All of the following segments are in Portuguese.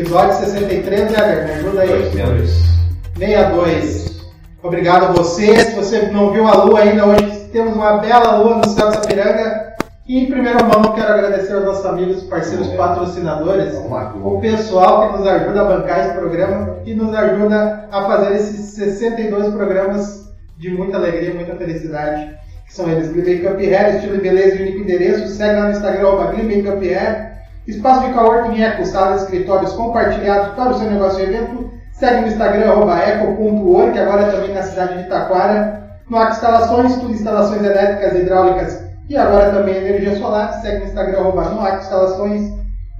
episódio 63, né? Me ajuda aí. 62. Obrigado a você. Se você não viu a lua ainda, hoje temos uma bela lua no céu de Sapiranga. E em primeira mão, quero agradecer aos nossos amigos, parceiros, patrocinadores, o pessoal que nos ajuda a bancar esse programa e nos ajuda a fazer esses 62 programas de muita alegria, muita felicidade. Que são eles: Green Cup Hair, estilo e beleza e único endereço. Segue lá no Instagram, arroba Cup Hair. Espaço de coworking Eco, salas, escritórios compartilhados para o seu negócio e evento. Segue no Instagram, eco.org, agora também na cidade de Taquara. No Ac Instalações, tudo instalações elétricas, hidráulicas e agora também energia solar. Segue no Instagram, no Ac Instalações.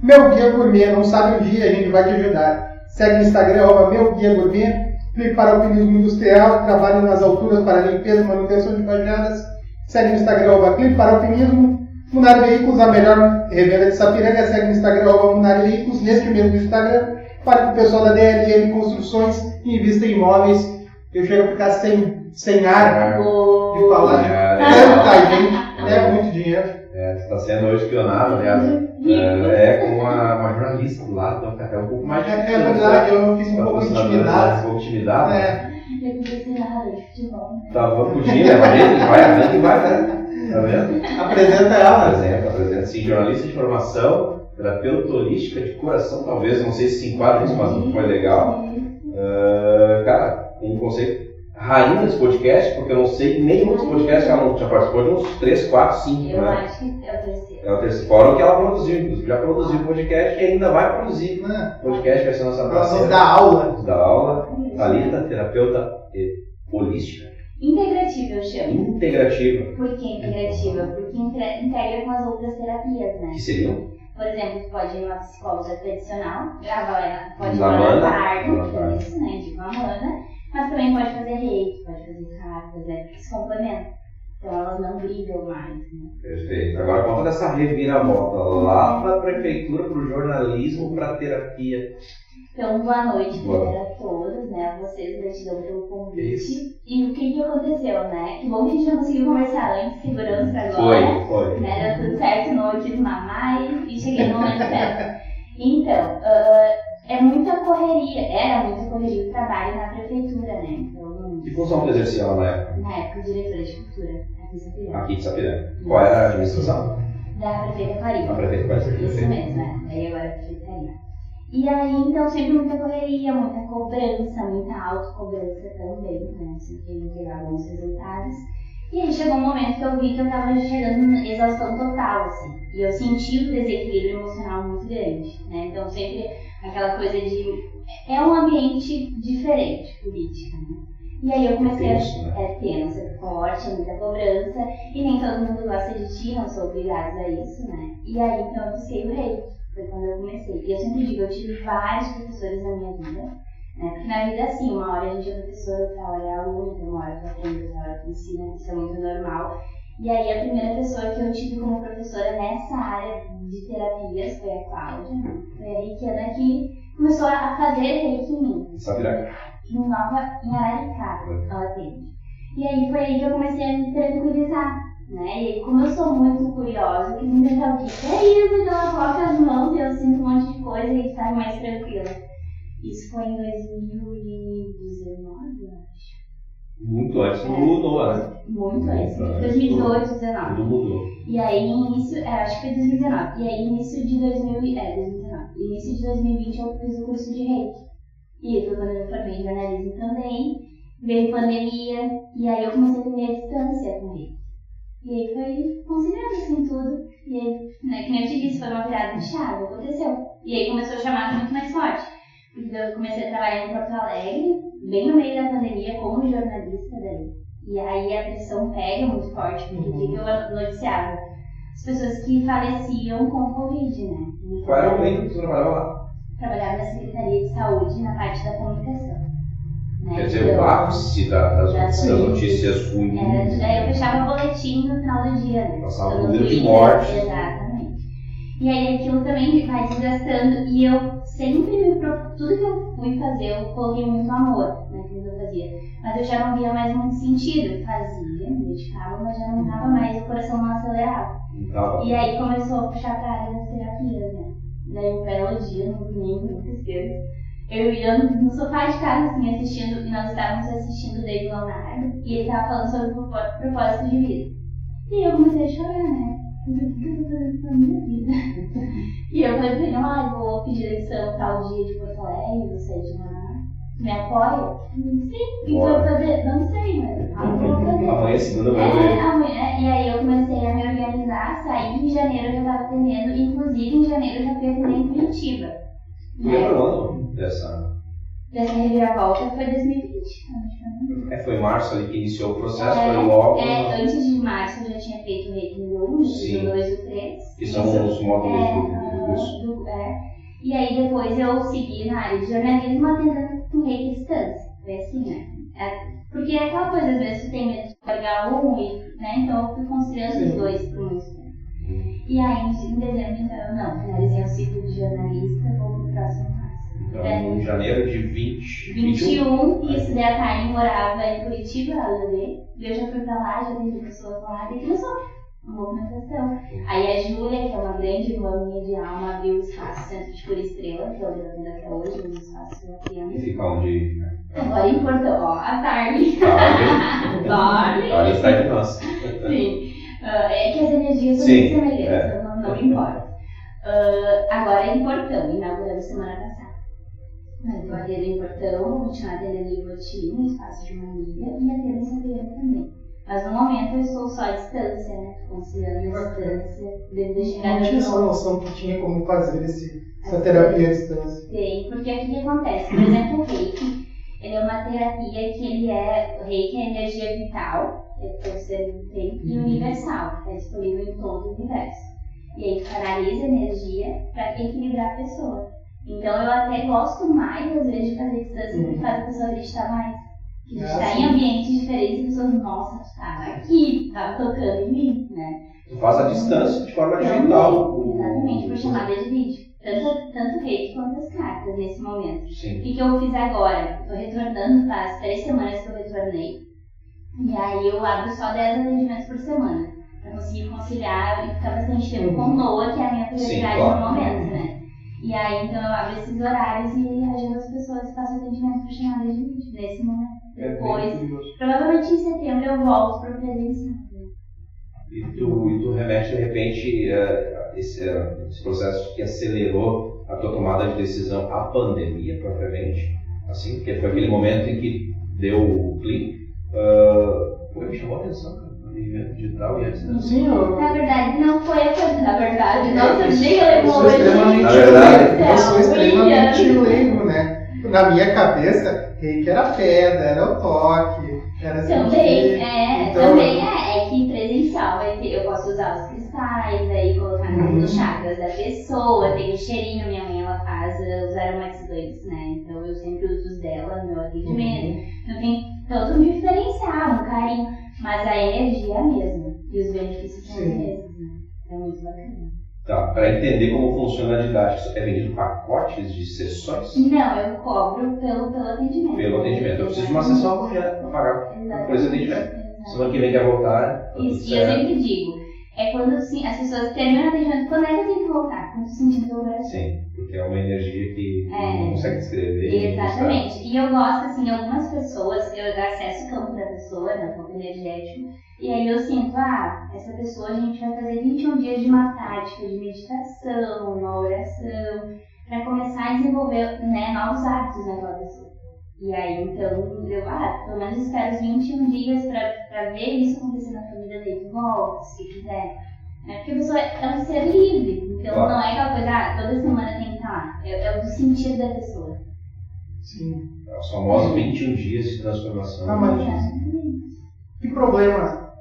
Meu Guia Gourmet, não sabe o dia, a gente vai te ajudar. Segue no Instagram, meu Guia Gourmet. Clique para alpinismo industrial, trabalho nas alturas para limpeza e manutenção de fajadas. Segue no Instagram, Clique para alpinismo. Munari Veículos, a melhor revenda de Sapiranga. Segue no Instagram, arroba Munari Veículos. Neste mesmo Instagram, fale com o pessoal da DLM Construções e invista em imóveis. Eu chego a ficar sem, sem ar de falar de tanta gente. É muito dinheiro. É, você está sendo hoje espionado, aliás. É, é com uma, uma jornalista do lado, então fica até um pouco mais É, é verdade, eu fiz um pouco intimidado. Um pouco intimidado. É. De futebol, né? Tá, vamos podia, né? Vai andando e vai, né? Tá vendo? Apresenta ela. Apresenta, apresenta. Sim, jornalista de formação, terapeuta holística de coração, talvez, não sei se se enquadra nisso, mas foi legal. Ah, cara, um conceito rainha desse podcast, porque eu não sei nenhum dos podcasts que ela não já participou de uns 3, 4, 5, Eu né? acho que é o terceiro. É o terceiro fórum que ela produziu, inclusive já produziu podcast e ainda vai produzir Né? podcast, vai ser nossa Ela parceira. dá aula. Dá aula. Thalita, terapeuta e holística, Integrativa eu chamo. integrativa, Por que integrativa? Porque integra com as outras terapias, né? que seriam Por exemplo, tu pode ir numa psicóloga tradicional, gravar ela, pode ir Da numa Da Amanda. isso, né? Tipo a Amanda, mas também pode fazer reiki, pode fazer cartas, né? Que se complementam. Então elas não brigam mais, né? Perfeito. Agora conta dessa reviravolta lá para a prefeitura, para o jornalismo, para a terapia. Então, boa noite primeiro a todos, né? A vocês, gratidão pelo convite. Isso. E o que que aconteceu, né? Que bom que a gente não conseguiu conversar antes, segurança agora. Foi, foi. Né? Deu tudo certo, não quis mamar e, e cheguei no momento certo. Então, ah, é muita correria, era muita correria o trabalho na prefeitura, né? Então, Que função tu exercia lá na época? na época, diretora de cultura, aqui em Sapiranga. Aqui de Sapiranga. Qual era a administração? Da prefeita Clarinha. A prefeita ser Isso prefeita. mesmo, né? Aí agora é prefeitaria. E aí, então, sempre muita correria, muita cobrança, muita autocobrança também, né? Sempre entregar bons resultados. E aí chegou um momento que eu vi que eu tava chegando em exaustão total, assim. E eu senti um desequilíbrio emocional muito grande, né? Então, sempre aquela coisa de... É um ambiente diferente, política, né? E aí eu comecei a Tenso, né? é tenso, é forte, muita cobrança, e nem todo mundo gosta de ti, não sou obrigados a isso, né? E aí então eu busquei o rei, foi quando eu comecei. E eu sempre digo, eu tive vários professores na minha vida, né? Porque na vida assim, uma hora a gente é professor, outra hora é aluno, então uma hora tu aprende, outra hora tu ensina, isso é muito normal. E aí a primeira pessoa que eu tive como professora nessa área de terapias foi a Cláudia, né? Foi a reikiana que começou a fazer reiki em mim Sapiranga. em Nova, em Araricá, ela atende. E aí foi aí que eu comecei a me tranquilizar, né? E como eu sou muito curiosa, eu quis entender o que que é isso, que ela coloca as mãos e eu sinto um monte de coisa e sai mais tranquila. Isso foi em 2019, eu acho. Muito antes do Noah, né? Muito antes. Muito antes. 2018, Tudo 2019. mudou. E aí, início, é, acho que foi 2019. E aí, início de 2000, e- é, 2019. Início de 2020 eu fiz o curso de reiki. E foi quando eu me formei em jornalismo também. Veio pandemia. E aí eu comecei a ter a distância com ele. E aí foi conciliando assim tudo. E aí, né, que nem eu te disse, foi uma virada de chave, aconteceu. E aí começou a chamar muito mais forte. Porque eu comecei a trabalhar em Porto Alegre, bem no meio da pandemia, como jornalista daí. E aí a pressão pega muito forte, porque que eu noticiava? As pessoas que faleciam com Covid, né? Qual era o meio que tu trabalhava lá? Trabalhava na Secretaria de Saúde, na parte da comunicação. Né? Quer dizer, o Então, ápice da- das, Das das notícias ruins. Daí eu fechava o boletim no final do dia, né? Passava não número de mortes. Exatamente. E aí aquilo também vai desgastando. E eu sempre. Tudo que eu fui fazer, eu coloquei muito amor naquilo que eu fazia. Mas eu já não via mais muito sentido. Fazia, me dedicava, mas já não tava mais, o coração não acelerava. Tava. E aí começou a puxar pra área das terapias, né? Daí um belo dia, no domingo, nunca esqueço, eu ia no sofá de casa, assim, assistindo, e nós estávamos assistindo o David Leonardo, e ele estava falando sobre o propósito de vida. E eu comecei a chorar, né? Eu falei, o que eu tô fazendo minha vida? e eu falei pra ele, ah, eu vou pedir lição tal dia de Porto Alegre, você de lá me apoia? Sim. E foi fazer? Não sei, mas Amanhã é segunda vai é, amanhã, E aí eu comecei a me organizar, saí em janeiro eu já estava atendendo, inclusive em janeiro eu já fui atender em Curitiba. E ano dessa? Dessa reviravolta foi 2020. É, foi em março ali que iniciou o processo, é, foi logo. É, antes de março eu já tinha feito o Reiki 1, o 2 e o 3. Que são os módulos é, do, curso. Do, é. E aí depois eu segui na área de jornalismo atendendo com Reiki distância. Foi assim, né? É, porque é aquela coisa, às vezes tu tem medo de largar um, e, né? Então eu fui conciliando os dois por muito. E aí, em dezembro, então, não, finalizei o ciclo de jornalista, vou pro próximo passo. Então, em janeiro de 20, 21. 21, isso, daí a Karen morava em Curitiba, ela e eu já fui pra lá, já teve pessoas lá, e começou movimentação. Aí a Júlia, que é uma grande irmã minha de alma, abriu o espaço Centro de Cura Estrela, que é eu ainda até hoje, um espaço da criança. E fica onde? Agora em Porto, ó, a Tarde. Tarde. Olha, está de nós. Sim. Uh, é que as energias são muito semelhantes, é. não, não importa. Uh, agora é em Portão, inaugurando semana passada. Mas eu atendo em Portão, vou continuar em Votim, no espaço de uma amiga, e atendo em Santa também. Mas no momento eu estou só à distância, né? Considerando a distância, dentro chegar Não tinha essa noção que tinha como fazer esse, essa terapia à distância. Tem, porque o que acontece? Por exemplo, o reiki, ele é uma terapia que ele é, o reiki é energia vital, é pode ser tempo, e uhum. universal, é disponível em todo o universo. E aí canaliza energia para equilibrar a pessoa. Então eu até gosto mais, às vezes, de fazer distância, porque faz a pessoa acreditar mais. Que a gente está em ambientes diferentes e pessoas, nossa, tu tá aqui, tá tocando em mim, né? Tu faz a distância de forma digital. Exatamente, por chamada de vídeo. Tanto, tanto reiki quanto as cartas nesse momento. Sim. O que, que eu fiz agora? Estou retornando, faz três semanas que eu retornei. E aí eu abro só 10 atendimentos por semana. Pra conseguir conciliar e ficar bastante tempo com Noah, que é a minha prioridade claro. no momento, né? E aí então eu abro esses horários e agendo as pessoas faço atendimento por chamada de vídeo nesse momento. É Depois, provavelmente em setembro eu volto para o presencial. E tu, e tu remete de repente uh, esse, uh, esse processo que acelerou a tua tomada de decisão à pandemia propriamente, assim, porque foi aquele momento em que deu o clique, uh, foi, me chamou a atenção, cara atendimento digital e a distância. Sim, eu... Na verdade, não foi a coisa. Na verdade, nossa, nem levou Na verdade, eu sou extremamente leigo, né? Na minha cabeça, reiki era pedra, era o toque, era Também, é, então, também é, é que presencial vai ter, eu posso usar os cristais, aí colocar uhum. nos chakras da pessoa, tem o cheirinho, minha mãe ela faz os aromatizantes, né? Então eu sempre uso os dela no meu atendimento. Uhum. Então tem todo um diferencial, um carinho, mas a energia é a mesma e os benefícios são os mesmos, né? É muito bacana. Tá, para entender como funciona a didática, é vendido pacotes de sessões? Não, eu cobro pelo, pelo atendimento. Pelo atendimento. Eu preciso de uma sessão amanhã para pagar por esse atendimento. Semana que vem quer voltar. Isso, e eu sempre digo, é quando assim, as pessoas terminam o atendimento, quando é que eu tenho que voltar? Quando sentindo o coração. Sim, porque é uma energia que é, não consegue descrever. Exatamente. E eu gosto, assim, algumas pessoas, eu acesso o campo da pessoa, né, o campo energético, e aí eu sinto, ah, essa pessoa a gente vai fazer 21 dias de uma prática de meditação, uma oração, para começar a desenvolver né, novos hábitos naquela pessoa. E aí então eu, ah, pelo menos espero os 21 dias para ver isso acontecer na família dele, volta, se quiser. Né? Porque a pessoa é um ser livre, então claro. não é aquela coisa, ah, toda semana tem que estar lá. É, é o do sentido da pessoa. Sim. É os famosos 21 dias de transformação. Ah, mas... Que problema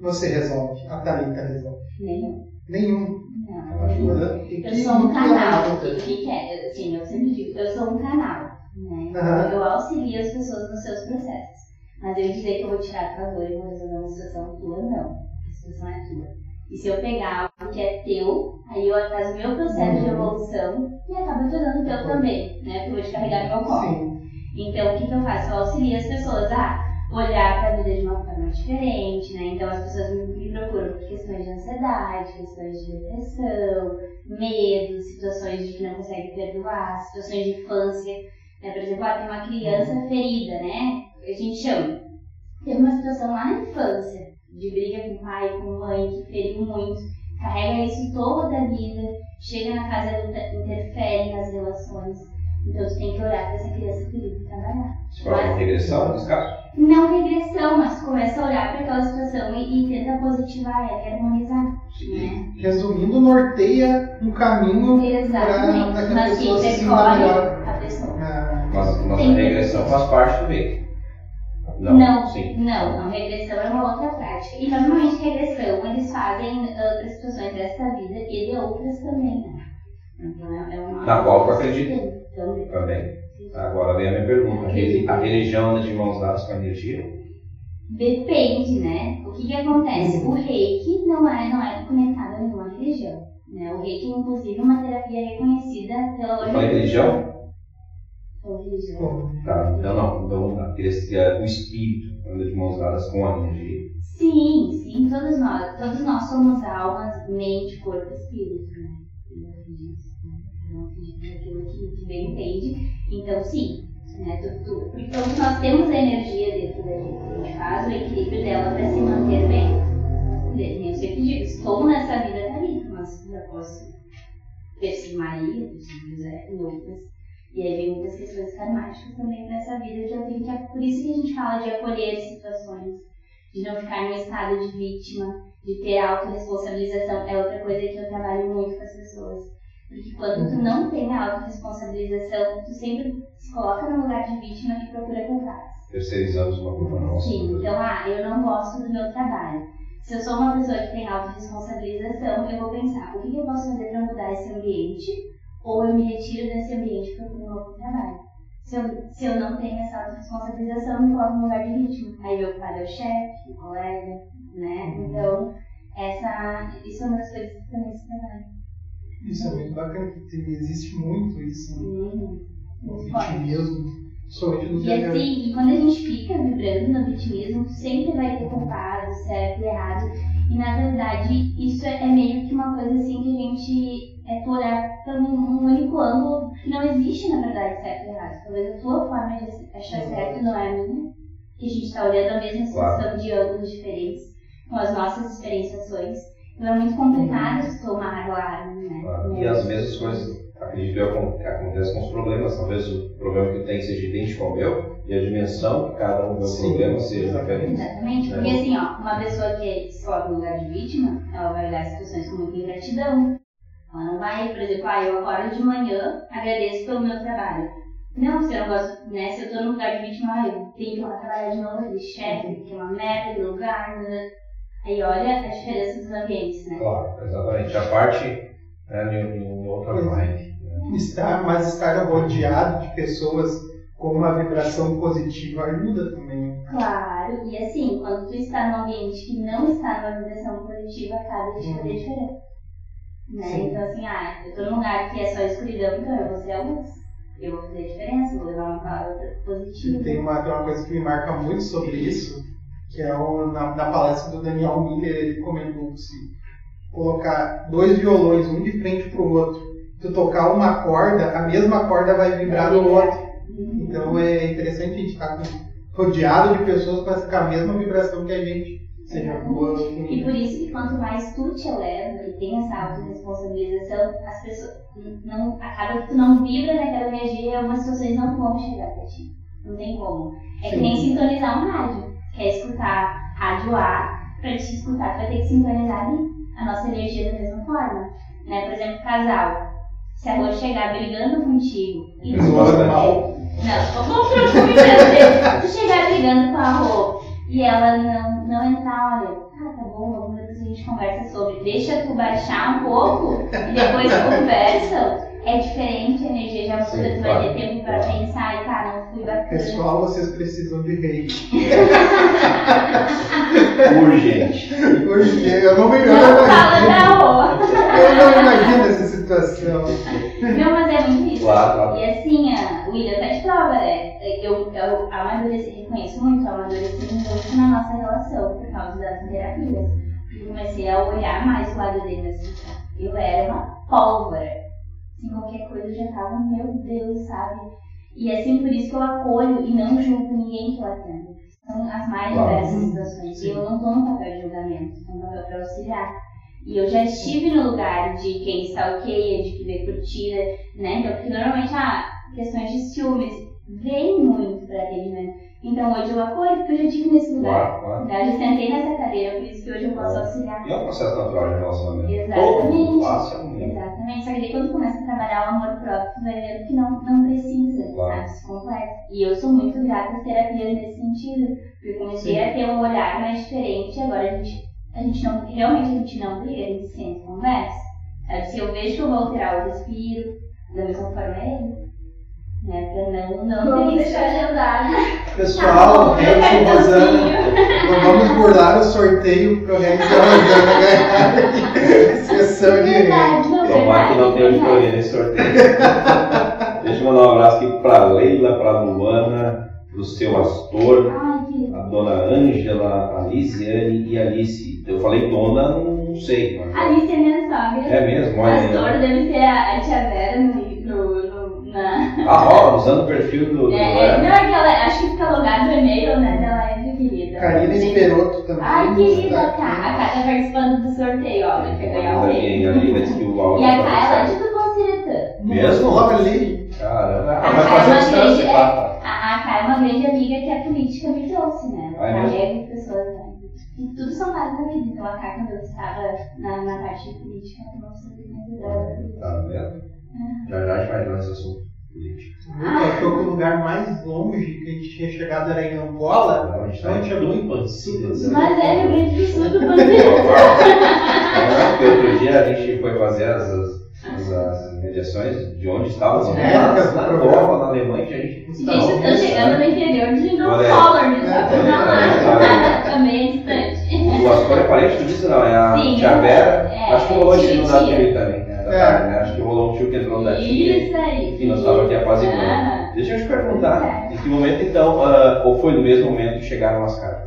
você resolve, a Thalita resolve? Nenhum. Nenhum. Não. Ajuda. Eu sou um canal. O que, que é? Assim, eu sempre digo, eu sou um canal. Né? Uhum. Eu auxilio as pessoas nos seus processos. Mas eu dizer que eu vou tirar a tua dor e vou resolver uma situação tua, não. A situação é tua. E se eu pegar algo que é teu, aí eu faço o meu processo de uhum. evolução e acaba tornando o teu também, né? Porque eu vou te carregar no meu colo. Então, o que, que eu faço? Eu auxilio as pessoas. Ah, olhar para a vida de uma forma diferente, né? Então as pessoas me procuram por questões de ansiedade, questões de depressão, medo, situações de que não consegue perdoar, situações de infância. Né? Por exemplo, ah, tem uma criança ferida, né? A gente chama. Teve uma situação lá na infância, de briga com pai, com mãe, que feriu muito, carrega isso toda a vida, chega na fase adulta, interfere nas relações. Então tu tem que olhar para essa criança ferida e trabalhar. De regressão nesse caso? Não regressão, mas começa a olhar para aquela situação e, e tenta positivar ela e harmonizar. Né? Resumindo, norteia um caminho Exatamente. para que a Mas pessoa quem se sinta percorre melhor. A Mas nossa Sim. regressão faz parte do reiki. Não, Não, sim. não, a regressão é uma outra prática. E normalmente regressão eles fazem outras situações dessa vida e de outras também, né? Então é é uma. Na qual tu acredita? Também. Também. Agora vem a minha pergunta. A reli- A religião anda de mãos dadas com a energia? Depende, né? O que que acontece? O reiki não é, não é conectado a nenhuma religião. Né? O reiki, inclusive, é uma terapia reconhecida pela Eu falei religião? Tá, então não. Então que o espírito anda de mãos dadas com a energia. Sim, sim, todos nós, todos nós somos almas, mente, corpo espírito, né? Eu acredito, né? Eu naquilo que bem entende. Então, sim, né? Porque todos nós temos a energia dentro da gente. A gente faz o equilíbrio dela para se manter bem. Eu sempre digo, estou nessa vida tá ali, mas eu posso sido Maria, sido José, outras. E aí vem muitas questões karmáticas também nessa vida eu tenho que. Por isso que a gente fala de acolher situações de não ficar em um estado de vítima, de ter autorresponsabilização. É outra coisa que eu trabalho muito com as pessoas. Porque quando tu não tem a autorresponsabilização, tu sempre se coloca no lugar de vítima e procura culpados. Terceirizamos uma culpa nossa. Sim, então, ah, eu não gosto do meu trabalho. Se eu sou uma pessoa que tem autorresponsabilização, eu vou pensar, o que eu posso fazer para mudar esse ambiente? Ou eu me retiro desse ambiente procuro um novo trabalho. Se eu, se eu não tenho essa autorresponsabilização, eu me coloco no lugar de vítima. Aí meu pai é o chefe, o colega, né? Então, essa, isso é uma das coisas que também se trabalha. Isso é muito bacana, porque existe muito isso Hum, no muito forte. vitimismo, no E assim, e quando a gente fica vibrando no vitimismo, sempre vai ter culpado, certo e errado. E na verdade, isso é é meio que uma coisa assim que a gente é tu olhar para um, único ângulo que não existe na verdade certo e errado. Talvez a tua forma de achar certo não é a minha, que a gente está olhando a mesma situação Claro. de ângulos diferentes, com as nossas diferenciações. Então é muito complicado se tomar lá, né? Claro. E as mesmas coisas, acredito eu, que acontecem com os problemas. Talvez o problema que tem seja idêntico ao meu e a dimensão que cada um vê o Sim, problema seja diferente. Exatamente, porque assim, ó, uma pessoa que se coloca no lugar de vítima, ela vai olhar as situações com muita ingratidão. Ela não vai, por exemplo, ah, eu acordo de manhã, agradeço pelo meu trabalho. Não, se eu não gosto, né, se eu tô no lugar de vítima, ah, eu tenho que ir lá trabalhar de novo, de chefe, que é uma merda de lugar, né? Aí olha a diferença dos ambientes, né? Claro, exatamente. A parte né, em, em outra vibe. Estar, mas estar rodeado de pessoas com uma vibração positiva ajuda também. Claro, e assim, quando tu está num ambiente que não está numa vibração positiva, acaba de fazer diferença. Né? Sim. Então assim, ah, eu tô num lugar que é só escuridão, então eu vou ser a luz. Eu vou fazer diferença, vou levar uma palavra positiva. Tem uma, tem uma coisa que me marca muito sobre isso, que é o, na, na palestra do Daniel Miller, ele comentou que se colocar dois violões, um de frente pro outro, tu tocar uma corda, a mesma corda vai vibrar no outro. Então é interessante a gente estar com- rodeado de pessoas com a mesma vibração que a gente, seja boa ou E por isso que quanto mais tu te eleva e tem essa autorresponsabilização, as pessoas não acaba que tu não vibra naquela energia e algumas situações não vão chegar pra ti. Não tem como. É que Sim. nem sintonizar um rádio. Quer escutar rádio A, pra te escutar, tu vai ter que sintonizar ali a nossa energia da mesma forma. Né? Por exemplo, casal. Se a Rô chegar brigando contigo e tu não, vamos pro primeiro. Tu chegar brigando com a Rô e ela não, não entrar, olha, ah, tá bom, vamos depois a gente conversa sobre. Deixa tu baixar um pouco e depois conversam. É diferente, a energia já muda, Sim, tu vai ter tempo pra pensar e tá, não fui bacana. Pessoal, vocês precisam de reiki. Urgente. Hoje eu não me não fala da eu não imagino essa situação. Não, mas é muito isso. Claro, claro. E assim, a, o William tá de prova, né? Eu, eu amadureci, reconheço muito, eu amadureci muito na nossa relação por causa das terapias. Eu comecei a olhar mais o lado dele assim, sabe? Eu era uma pólvora. Assim, qualquer coisa eu já tava, meu Deus, sabe? E assim, por isso que eu acolho e não julgo ninguém que eu atendo. São as mais Claro. diversas situações. E eu não tô no papel de julgamento, tô no papel pra auxiliar. E eu já estive no lugar de quem stalkeia, de que vê curtida, né? Então, porque normalmente, ah, questões de ciúmes vêm muito para atendimento. Então, hoje eu acolho, porque eu já estive nesse lugar. Claro, claro. né? Eu já sentei nessa cadeira, por isso que hoje eu posso auxiliar. E é um processo natural de relacionamento. Exatamente. Todo passa Exatamente. Só que daí quando começa a trabalhar o amor próprio, tu vai vendo que não, não precisa, Claro. sabe? Se completa. E eu sou muito grata às terapias nesse sentido. Porque comecei a ter um olhar mais diferente e agora a gente, a gente não, realmente a gente não briga, a gente sente conversa. Sabe? Se eu vejo que eu vou alterar o respiro, da mesma forma é ele. Né? Pra não, não Vamos ter deixar agendado. Pessoal, bom, Regis e eu Rosana, quero não vamos burlar o sorteio pro Regis e a Rosana ganhar sessão de Verdade, não, Tomara que não tenha verdade. auditoria nesse sorteio. Deixa eu mandar um abraço aqui pra Leila, pra Luana, pro seu Astor, dona Ângela, a Lisiane e a Alice. Eu falei dona, não sei. Mas... Alice é minha sogra. É mesmo, olha. Pastor ó. deve ser a, a tia Vera no, no, no, na, Ah, ó, usando o perfil do. do É, não, é que ela, acho que fica logado no e-mail, né? Ela é muito querida. Karina Esperoto também. Ai, querida, Tá Ká. A Ká tá participando do sorteio, ó. Vai ganhar o Olha prêmio. E a tá Ká, ela é certo. de. Mesmo? Olha ali. Caramba, A ah, vai fazer é distância, grande- tá? A, a Ká é uma grande amiga que a política me trouxe, né? Ah, é pessoas, né? E tudo são vários da vida. Então a quando eu estava na, na parte de política, ela tomou sempre me ajudando. Tá vendo? Já já a gente vai nesse assunto político. Nunca achou que o lugar mais longe que a gente tinha chegado era em Angola. A gente Então a gente é muito parecida. Mas é Rio Grande do Sul do. Porque outro dia a gente foi fazer as mediações de onde estávamos. É, lá é, na é, Europa, na Alemanha, que a gente. Gente, vocês estão chegando no interior de Lindon? Olha aí, Não, aí. também é distante. O Astor é parente, tu disse não, é a Sim, Tia Vera. é, acho que rolou é esse tia, no da tia. TV também, né? Da É. tarde, né? Acho que rolou um tio que entrou da tia. Isso aí. Enfim, nós estávamos aqui apaziguando. Ah, Deixa eu te perguntar, em que momento então, ah, ou foi no mesmo momento que chegaram as cartas?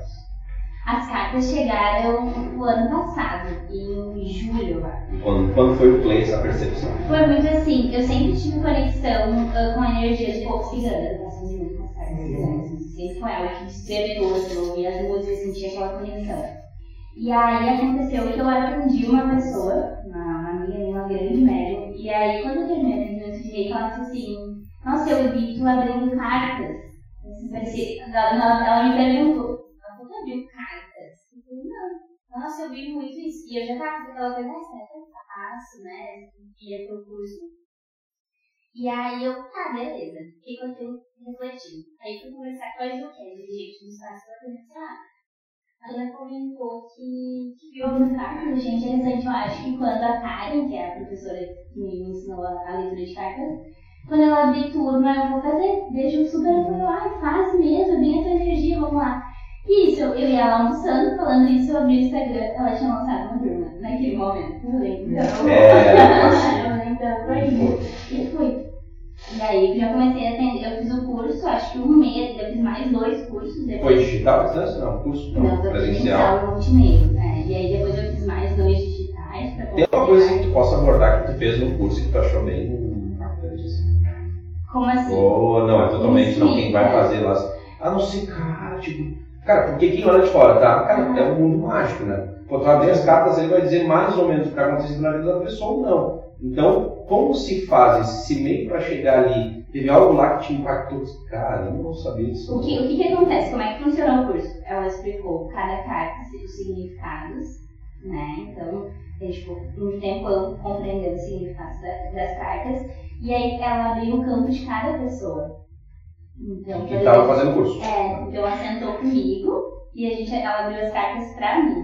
As cartas chegaram no ano passado, em julho. Quando, quando foi o play, essa percepção? Foi muito assim, eu sempre tive conexão ah, com a energia de poucos ciganos, muito com as cartas ciganas. Sempre foi algo que despertou, assim, eu ouvia as músicas, sentia aquela conexão. E aí aconteceu que eu atendi uma pessoa, uma, amiga minha, uma grande médium, e aí quando eu terminei o atendimento de reiki, ela disse assim, nossa, eu vi tu abrindo cartas. Ela, ela- me perguntou, ela abriu cartas? Eu. Nossa, eu vi muito isso. E eu já tava com aquela coisa, ah, que eu faço, né? Ia pro curso. E aí eu, tá, beleza. Fiquei com aquilo refletindo. Aí fui conversar com a Joquete, gente, no espaço da pensar. Ela comentou que, que viu algumas cartas. Achei interessante, eu acho que quando a Karen, que é a professora que me ensinou a, a leitura de cartas, quando ela abrir turma, eu vou fazer. Vejo super apoio, ai, faz mesmo, é bem a tua energia, vamos lá. Isso, eu ia lá almoçando, falando isso, eu abri o Instagram, ela tinha lançado uma turma, naquele momento. Eu então, É, eu foi isso. E fui. E aí eu já comecei a atender, eu fiz o curso, acho que um mês, eu fiz mais dois cursos depois. Foi digital distância? Não, curso não, Não, presencial. presencial multimeio, né? E aí depois eu fiz mais dois digitais pra Tem uma coisa que tu possa abordar que tu fez no curso que tu achou bem impactante? assim? Como assim? Ou não, é totalmente não quem vai fazer lá. A não ser, cara, tipo. Cara, porque quem olha de fora, tá? Cara, é um mundo mágico, né? Pô, tu abrir as cartas, ele vai dizer mais ou menos o que acontece na vida da pessoa ou não. Então, como se faz esse meio para chegar ali? Teve algo lá que te impactou? Cara, eu não sabia disso. O que, o que que acontece? Como é que funciona o curso? Ela explicou cada carta, os significados, né? Então, tem tipo, um tempo eu compreendendo os significados da- das cartas. E aí ela abriu o campo de cada pessoa. Então, Que tava exemplo, fazendo curso. É, então ela sentou comigo e a gente, ela abriu as cartas pra mim.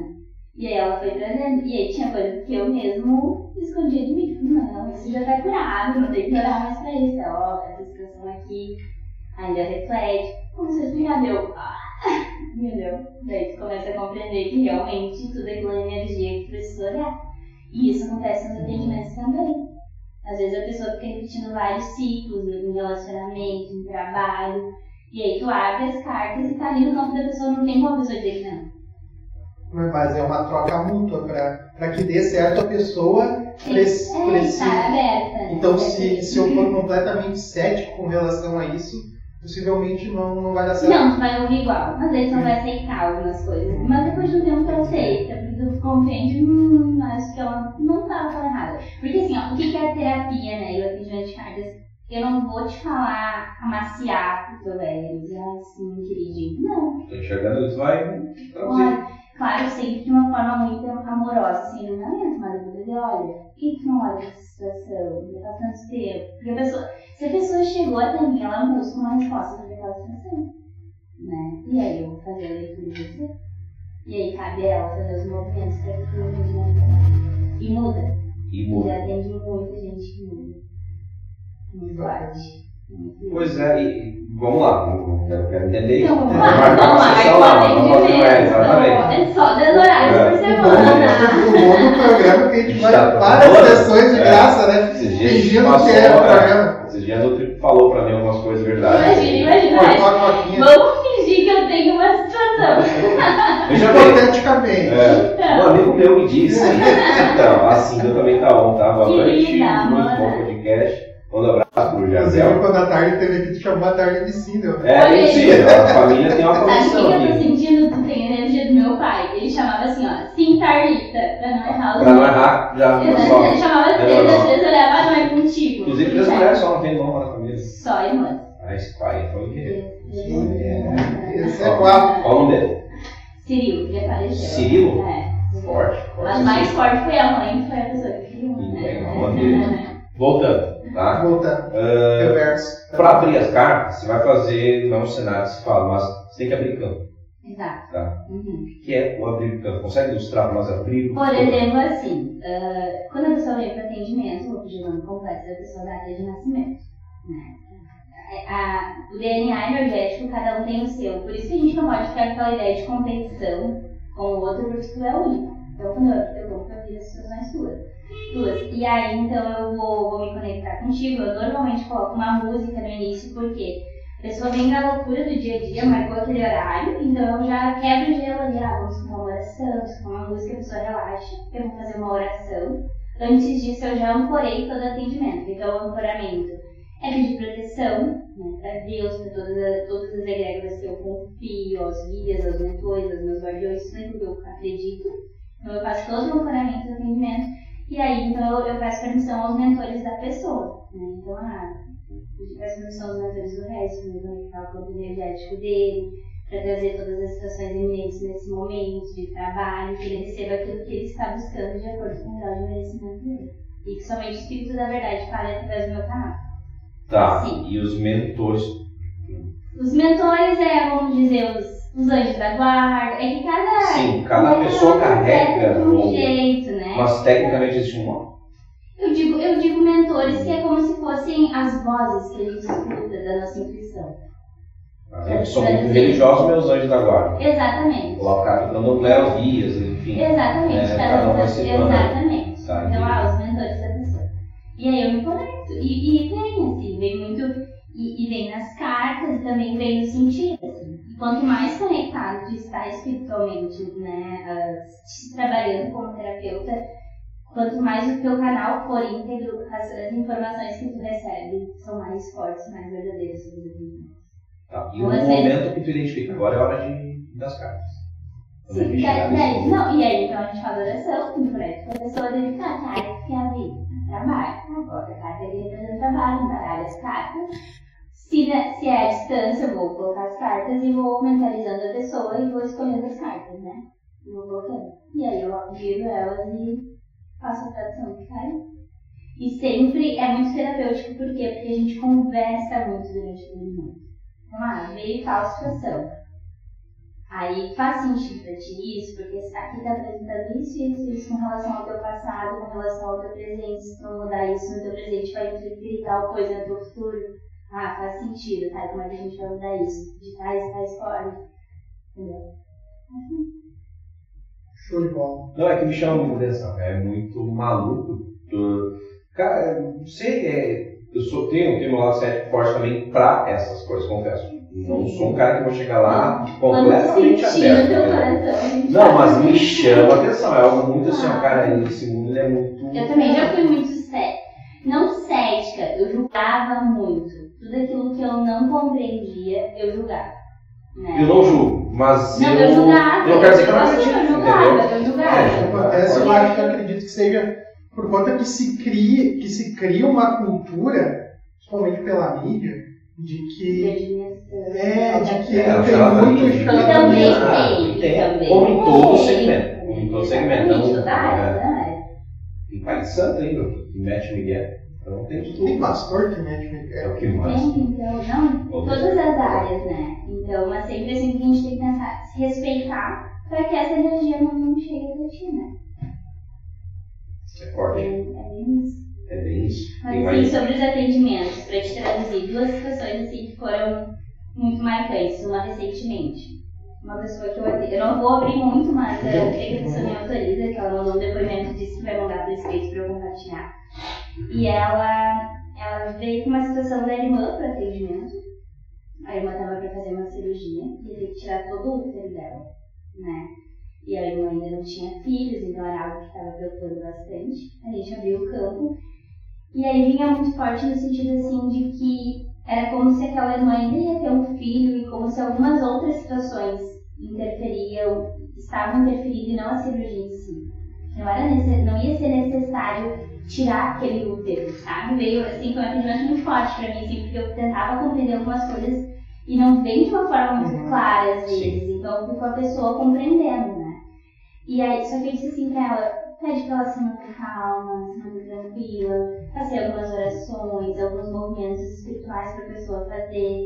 E aí ela foi trazendo. E aí tinha coisas que eu mesmo escondia de mim. Tipo, não, isso já tá curado, não tem que orar mais pra isso. Ó, essa situação aqui ainda reflete. Começou a explicar, meu. Ah, entendeu? Daí tu começa a compreender que realmente tudo aquilo é energia que tu precisa olhar. E isso acontece nos atendimentos também. Às vezes a pessoa fica repetindo vários ciclos em relacionamento, em trabalho. E aí tu abre as cartas e tá ali no campo da pessoa, não tem como a pessoa dizer que não. Mas é uma troca mútua para que dê certo a pessoa precisa. É, tá aberta. Então, se, se eu for completamente cético com relação a isso, possivelmente não, não vai dar certo. Não, tu vai ouvir igual. Às vezes não vai aceitar algumas coisas. Mas depois de um tempo tu aceita, porque tu compreende, hum, acho que ela não tá falando errado. Porque assim, ó, o que é a terapia, né? E o atendimento de cargas? Eu não vou te falar amaciar pro teu velho, dizer assim, queridinho. Não. Tô enxergando, isso vai Olha, claro, sempre de uma forma muito amorosa, assim, não é mesmo, mas eu vou dizer, olha, por que tu não olha essa situação? Já faz tanto tempo. Porque a pessoa, se a pessoa chegou até mim, ela busca uma resposta para aquela situação. Né? E aí eu vou fazer a leitura de você. E aí cabe a ela fazer os movimentos para que o movimento E muda. E muda. Já atende muita gente que muda. Muito forte. Pois é, e vamos lá, eu quero entender isso. Então, vamos lá, vamos lá, vamos fazer exatamente. É só 10 horários por é, semana. O bom do programa que a gente vai várias sessões de graça, né? Fingindo que é o programa. Esses dias o Tripo falou pra mim algumas coisas verdade. Imagina, imagina. Vamos fingir que eu tenho uma situação. Veja Hipoteticamente. É, então. Um amigo meu me disse. Então, assim, eu também tá on, tá? Boa noite. Muito bom podcast. Manda um abraço pro Jardel. quando a tarde teve aqui, te chamou a tarde de Cíndel. É, mentira. A família tem uma condição Sabe o que eu tô sentindo? Tu tem Ele chamava assim, ó, Cintarlita, pra não errar os Pra não errar, já começou. Ele chamava três, às vezes eu olhava, ah, não é contigo. Inclusive, três mulheres só não tem irmão na família. Só irmãs. Ah, esse pai foi o quê? Esse é quatro. Qual o nome dele? Cirilo, já faleceu. Cirilo? É. Forte, forte. Mas mais forte foi a mãe, que foi a pessoa que criou. Né? Voltando. Tá? Voltando. Uh, Reverso. Para abrir as cartas, você vai fazer, não é um cenário que se fala, mas você tem que abrir campo. Exato. Tá? Uhum. Que é o abrir campo? Consegue ilustrar para nós abrir? Por exemplo, assim, uh, quando a pessoa vem para atendimento, vou pedir o nome completo da pessoa data de nascimento. Né? A, o DNA energético, cada um tem o seu. Por isso que a gente não pode ficar com aquela ideia de competição com o outro, porque tu é único. Então, quando eu, eu vou para as situações suas. Duas. E aí, então, eu vou, vou me conectar contigo. Eu normalmente coloco uma música no início, porque a pessoa vem da loucura do dia a dia, marcou aquele horário, então eu já quebro o gelo ali. Ah, vamos escutar uma oração, escutar uma música, a pessoa relaxa, eu vou fazer uma oração. Antes disso, eu já ancorei todo atendimento. Então, o ancoramento é pedir proteção né, para Deus, para todas, todas as egrégoras que eu confio, aos guias, aos mentores, aos meus guardiões, tudo que eu acredito. Então, eu faço todo o ancoramento do atendimento. E aí, então, eu peço permissão aos mentores da pessoa. Né? Então, ah, aos mentores do resto, conectar com o campo energético dele, para trazer todas as situações iminentes nesse momento de trabalho, que ele receba aquilo que ele está buscando de acordo com o grau de merecimento dele. E que somente o Espírito da Verdade fale através do meu canal. Tá, Sim. e os mentores? Os mentores é, vamos dizer, os os anjos da guarda. É que cada. Sim, cada pessoa carrega. Um jeito, né? Mas tecnicamente existe um nome. Mentores que é como se fossem as vozes que a gente escuta da nossa intuição. Ah, eu sou muito religioso, meus anjos da guarda. Exatamente. Colocar dando os guias, enfim. Exatamente, é, cada um vai Exatamente. Então, ah, os mentores da pessoa. E aí eu me conecto. E, e vem, assim, vem muito. E, e, vem nas cartas e também vem no sentido. Assim quanto mais conectado tu está espiritualmente, né, uh, trabalhando como terapeuta, quanto mais o teu canal for íntegro, as, informações que tu recebe são mais fortes, mais verdadeiras Tá. E o então, momento que tu identifica, agora é hora de, das cartas. Sim, daí, daí, não, e aí então a gente faz oração, com a pessoa dele, tá, que é a vida? Trabalho. Agora a carta ele representa trabalho, embaralha as cartas se, né, se é a distância, eu vou colocar as cartas e vou mentalizando a pessoa e vou escolhendo as cartas, né? E vou colocando. E aí eu viro elas e faço a tradução que cai. E sempre é muito terapêutico, por quê? Porque a gente conversa muito durante o movimento. Então, ah, veio tal situação. Aí faz sentido pra ti isso, porque aqui tá apresentando isso e isso, isso com relação ao teu passado, com relação ao teu presente. Se tu mudar isso no teu presente, vai interferir tal coisa no teu futuro. Ah, faz sentido, tá? Como é que a gente vai mudar isso? De tais, tais formas. Entendeu? Show de bola. Não, é que me chama muita atenção. É muito maluco. Cara, não sei, é, eu sou, tenho, tenho meu lado cético forte também pra essas coisas, confesso. Não sou um cara que vou chegar lá completamente aberto. entendeu? Não, mas me chama a atenção. É algo muito assim, ó, cara, esse mundo é muito. Eu também já fui muito cética. Não cética, eu julgava muito. Tudo aquilo que eu não compreendia, eu julgava. Né? Eu não julgo, mas Não, eu. eu julgava. não quero dizer que eu não Assim, acredito, eu entendeu? julgava, eu julgava. É, acontece, eu acho que eu acredito que seja por conta que se cria, que se cria uma cultura, principalmente pela mídia, de que é, de que É, tem muito E também tem, tem, também como em todo tem, segmento, também. em todo segmento, área, é. né? Tem pai de santo ainda, que mete Miguel. Então tem de Tem tudo. pastor que mete É o que mais. Tem, então, não, em todas as áreas, né? Então, mas sempre assim que a gente tem que pensar, se respeitar para que essa energia não, não chegue até ti, né? É É, forte. é bem isso. É bem isso. Tem Mas assim, mais. sobre os atendimentos, para te traduzir duas situações assim que foram muito marcantes, uma recentemente. Uma pessoa que eu atendi, eu não vou abrir muito, mas eu creio que a pessoa me autoriza, que ela mandou um depoimento e disse que vai mandar por escrito para eu compartilhar. E ela, ela veio com uma situação da irmã para atendimento. A irmã estava para fazer uma cirurgia e ter que tirar todo o útero dela, né? E a irmã ainda não tinha filhos, então era algo que estava preocupando bastante. A gente abriu o campo e aí vinha muito forte no sentido assim de que era como se aquela irmã ainda ia ter um filho e como se algumas outras situações interferiam, estavam interferindo e não a cirurgia em si. Não, era não ia ser necessário tirar aquele útero, sabe? Veio assim, foi um atendimento muito forte pra mim, assim, porque eu tentava compreender algumas coisas e não vem de uma forma muito Uhum. clara às vezes, então com a pessoa compreendendo, né? E aí, só que eu disse assim pra ela, pede pra ela se manter calma, se manter tranquila, fazer algumas orações, alguns movimentos espirituais pra pessoa fazer.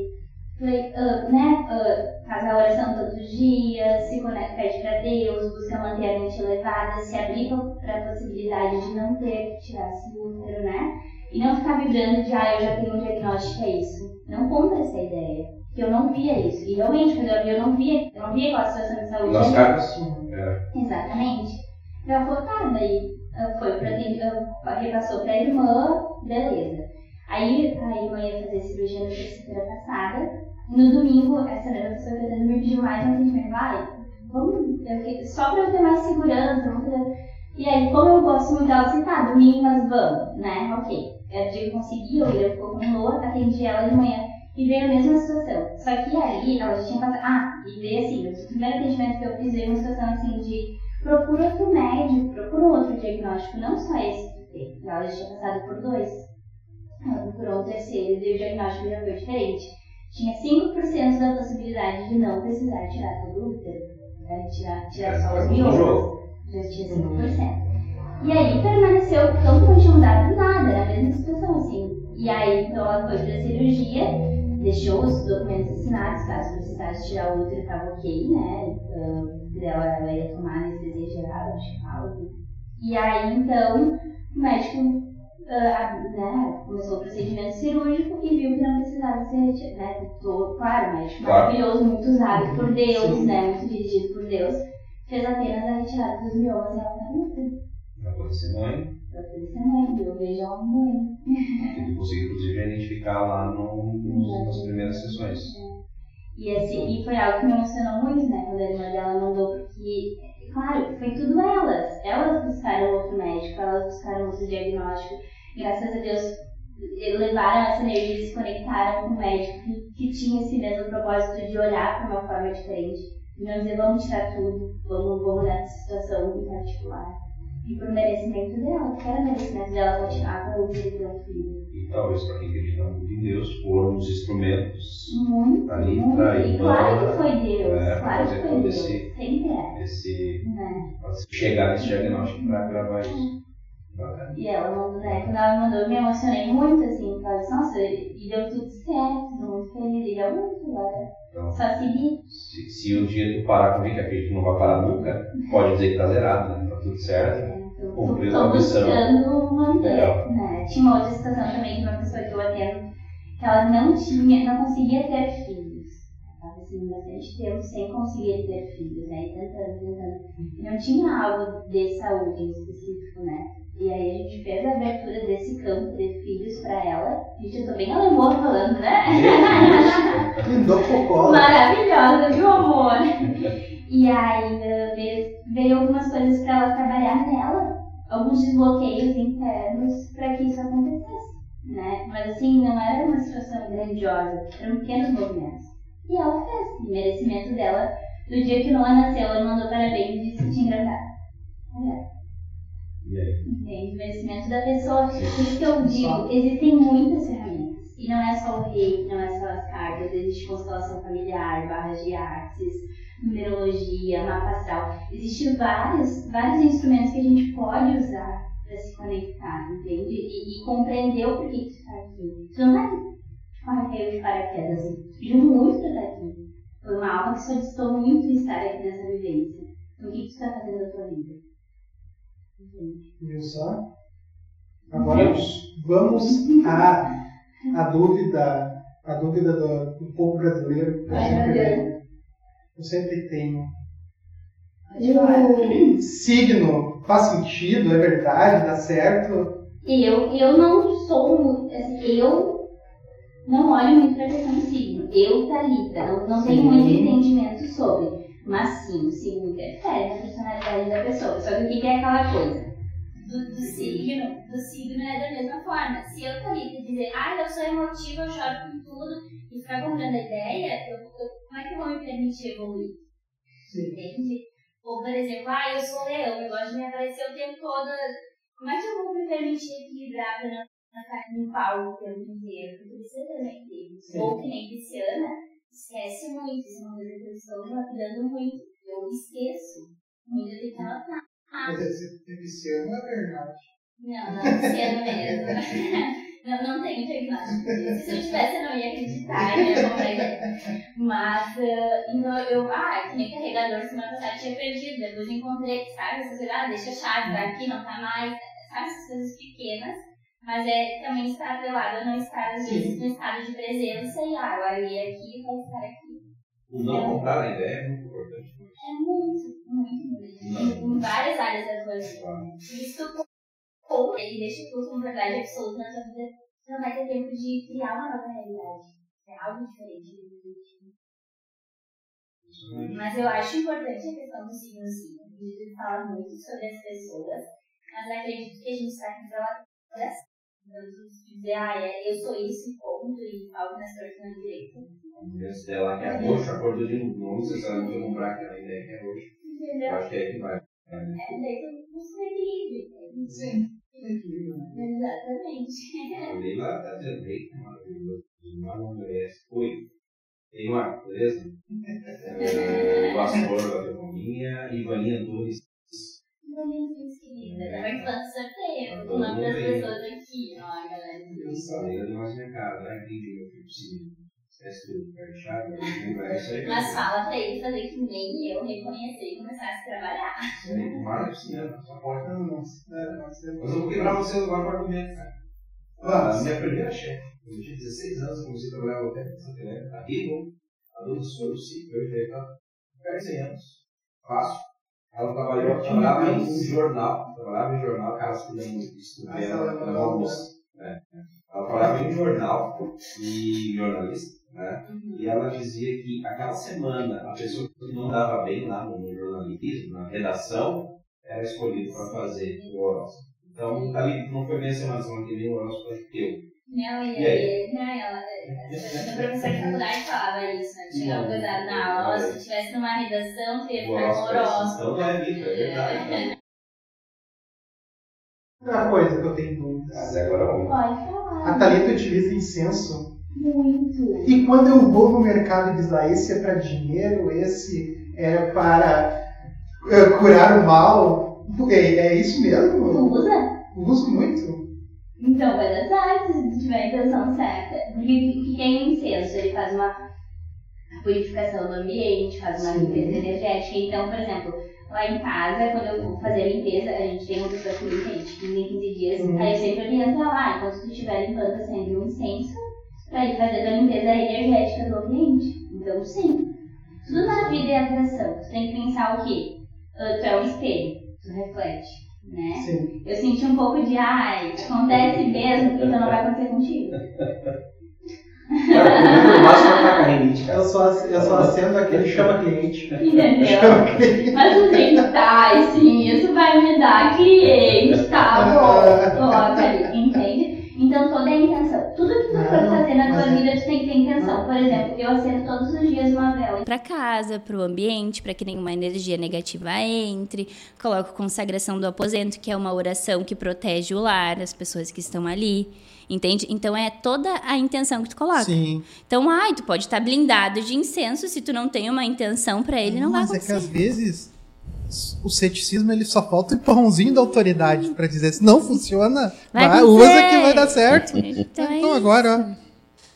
Falei, ah, né, ah, faz a oração todos os dias, se conecta, pede pra Deus, busca manter a mente elevada, se abrir pra a possibilidade de não ter que tirar esse útero, né? E não ficar vibrando de, ah, eu já tenho um diagnóstico, é isso. Não compra essa ideia. Porque eu não via isso. E realmente, quando eu vi, eu não via, eu não via aquela situação de saúde. Nas ainda. cartas. Exatamente. Ela falou, tá, daí ah, foi pra ah, repassou pra irmã, beleza. Aí a irmã ia fazer cirurgia na terça-feira passada. No domingo, essa atendeu me pediu mais um atendimento. Vai, vamos, eu só pra eu ter mais segurança. Vamos. E aí, como eu gosto muito dela, assim, tá, domingo nós vamos, né? Ok. Eu consegui, eu ia ficou com dor, atendi ela de manhã. E veio a mesma situação. Só que ali, ela já tinha passado. Ah, e veio assim, o primeiro atendimento que eu fiz veio uma situação assim de procura outro médico, procura outro diagnóstico, não só esse que tem. Ela já tinha passado por dois. Procurou um terceiro e o diagnóstico já foi diferente. Tinha 5% da possibilidade de não precisar tirar todo o útero. Né? Tirar, tirar só os no miolos. jogo. Já tinha 5%. E aí permaneceu totalmente mudado nada, era a mesma situação assim. E aí então ela foi pra cirurgia, deixou os documentos assinados, caso precisasse tirar o útero, estava ok, né? Uh, ela, ela ia tomar anestesia geral, acho que fala. E aí então o médico ah, né, começou o procedimento cirúrgico e viu que não precisava ser retirado. Né? Tô, claro, médico Claro. maravilhoso, muito usado por Deus, Sim. né? Muito dirigido por Deus. Fez apenas a retirada dos miomas e ela tá útero. Pra poder ser mãe. Pra poder ser mãe, e eu vejo ela mãe. Eu consegui, inclusive, identificar lá no, nos- nas primeiras sessões. E, assim, e foi algo que me emocionou muito, né? Quando a irmã dela mandou, porque, claro, foi tudo elas. Elas buscaram outro médico, elas buscaram outro diagnóstico. Graças a Deus, levaram essa energia e se conectaram com um médico que, que tinha esse mesmo propósito de olhar para uma forma diferente. E não dizer, vamos tirar tudo, vamos, vamos nessa situação em particular. E por merecimento dela, porque era merecimento dela continuar com o um filho. E talvez para quem acredita muito em Deus, foram os instrumentos Muito, Ali E irmã, claro que foi Deus, é, claro que foi Deus. esse- Sempre é. desse, Né? pra chegar nesse diagnóstico para gravar isso. E ela mandou, né? Quando ela me mandou, eu me emocionei muito, assim, falei, assim, nossa, e deu tudo certo, tô muito feliz, e deu muito agora. Então, Só seguir. se, se o dia tu parar com alguém que acredita que não vai parar nunca, pode dizer que tá zerado, né? Tá tudo certo. Tô, Cumpriu a missão. buscando manter, Legal. né? Tinha uma outra situação também de uma pessoa que eu atendo, que ela não tinha, não conseguia ter filhos. Ela assim, bastante tempo sem conseguir ter filhos, né? E tentando, tentando. E não tinha algo de saúde em específico, né? E aí a gente fez a abertura desse campo de filhos pra ela. Gente, eu tô bem alemã falando, né? Maravilhosa, viu, amor? E aí veio, veio algumas coisas pra ela trabalhar nela, alguns desbloqueios internos pra que isso acontecesse, né? Mas assim, não era uma situação grandiosa, eram pequenos movimentos. E ela fez, o merecimento dela. Do dia que Noah nasceu, ela mandou parabéns e disse que tinha engravidado. Olha. Entende? O merecimento da pessoa. Por isso que eu digo, existem muitas ferramentas. E não é só o rei, não é só as cartas, existe constelação familiar, barras de axis, numerologia, mapa astral. Existem vários, vários instrumentos que a gente pode usar para se conectar, entende? E, e compreender o porquê que tu está aqui. Tu não tá aqui com arreio de paraquedas, assim. Tu pediu muito estar aqui. Foi uma alma que solicitou muito estar aqui nessa vivência. Então, o que, tu está fazendo da tua vida? Entende? Viu só? Agora vamos à, à dúvida, a dúvida do, do povo brasileiro. que Eu sempre, tenho. eu sempre tenho. O signo faz sentido, é verdade, dá certo? E eu, eu não sou muito. Assim, eu não olho muito pra questão do signo. Eu, Thalita, não, não tenho muito entendimento sobre. Mas sim, o signo interfere na personalidade da pessoa. Só que o que é aquela coisa? Do, do signo, do signo é da mesma forma. Se eu, Thalita, dizer, ah, eu sou emotiva, eu choro com tudo, e ficar comprando a ideia, eu, eu- como é que eu vou me permitir evoluir? Sim. Entende? Ou, por exemplo, ah, eu sou leão, eu gosto de me aparecer o tempo todo. Como é que eu vou me permitir equilibrar pra não ficar em pau o tempo inteiro? Porque você também tem. Ou que nem Pisciana, esquece muito. É coisa que eu estou me muito. Eu esqueço. Muito de que ela tá. Mas esse pisciano é verdade. Não, não, Pisciana mesmo. Não, não tenho diagnóstico disso. Se eu tivesse, eu não ia acreditar, eu ia comprar ideia. Mas, ah, então eu, ah, que nem carregador semana passada tinha perdido, depois eu encontrei, sabe? Essas coisas, ah, deixa a chave, tá aqui, não tá mais, sabe? Essas coisas pequenas. Mas é também estar atrelado, não estar, às vezes, no estado de presença e, ah, eu olhei aqui, vai estar aqui. O não comprar a ideia é muito. É muito, muito, muito. Em várias áreas da tua vida. Isso ou ele deixa tudo como verdade absoluta na tua vida, não vai ter tempo de criar uma nova realidade. É algo diferente Mas eu acho importante a questão do signo sim. Ele fala muito sobre as pessoas, mas acredito que a gente está aqui pela coração. Se dizer, ah, é, eu sou isso e ponto, e algo na sorte na direita. A mulher se lá que é roxo, a cor do livro, não necessariamente eu comprar aquela ideia que é roxo. Eu Entendeu? acho que é que vai. É, daí tu busca equilíbrio. entende? Sim. Equilíbrio. Exatamente. A Leila tá dizendo, eita, maravilhoso. Não não merece. Oi. Ei, Marco, beleza? É, Pastor da Economia, Ivaninha Torres. Muito querida. Já vai falando sorteio. O nome das pessoas aqui, ó, galera. A Leila deu mais minha cara, vai entender o que lembra isso aí. Mas fala pra ele fazer que nem eu reconhecer e começar a se trabalhar. Marco, cinema, só pode. Não, não, é, não, você- Mas eu vou quebrar você agora com argumento, cara. A minha primeira chefe, eu tinha 16 anos, comecei a trabalhar no hotel, Santa Helena, a Rigo, a dona Soro, sim, perfeita, 10 anos, fácil. Ela trabalhou, trabalhava em um jornal, trabalhava em jornal, cara, estudando ela ela era uma moça. É. Ela trabalhava em um jornal e jornalista, né? E ela dizia que aquela semana a pessoa que não dava bem lá no jornalismo, na redação, era escolhida para fazer o horóscopo. Então, ali não foi bem a semana, semana que vem o horóscopo foi teu. Não, e E aí? não, ela, a professora de faculdade falava isso, né? Chegava coisa na aula, se estivesse numa redação, tu ia O ficar é horóscopo. Então, não é livro, é verdade. Outra coisa que eu tenho dúvidas. Mas agora vamos. Pode falar. A Thalita utiliza incenso. Muito. E quando eu vou no mercado e diz lá, esse é para dinheiro, esse é para eh, curar o mal, é, é isso mesmo? usa? Uso muito. Então, vai dar certo se tu tiver a intenção certa. Porque o que é um incenso? Ele faz uma purificação do ambiente, faz uma Sim. limpeza energética. Então, por exemplo, lá em casa, quando eu vou fazer a limpeza, a gente tem uma pessoa que limpa, gente 15 em 15 dias, Uhum. aí eu sempre oriento ela, ah, enquanto tu estiver limpando, acende um incenso pra ir fazendo a limpeza energética do ambiente. Então, Então, sim. Tudo na vida é atração. Tu tem que pensar o quê? Uh, tu é um espelho, tu reflete, né? Sim. Eu senti um pouco de, ai, acontece mesmo, então não vai acontecer contigo. É. Eu só, eu só acendo aquele chama cliente. Entendeu? Chama cliente. Mas tem que estar, assim, isso vai me dar cliente, tá bom? Coloca ali, entende? Então toda a intenção, que Não, fazer na tua vida, tu tem que ter intenção. Por exemplo, eu acendo todos os dias uma vela. Para casa, para o ambiente, para que nenhuma energia negativa entre. Coloco consagração do aposento, que é uma oração que protege o lar, as pessoas que estão ali. Entende? Então é toda a intenção que tu coloca. Sim. Então, ai, tu pode estar blindado de incenso, se tu não tem uma intenção para ele, não vai Mas é que acontecer. às vezes o ceticismo ele só falta o empurrãozinho da autoridade pra dizer se não funciona, Vai vai, usa que vai dar certo. Então, é Então isso. agora,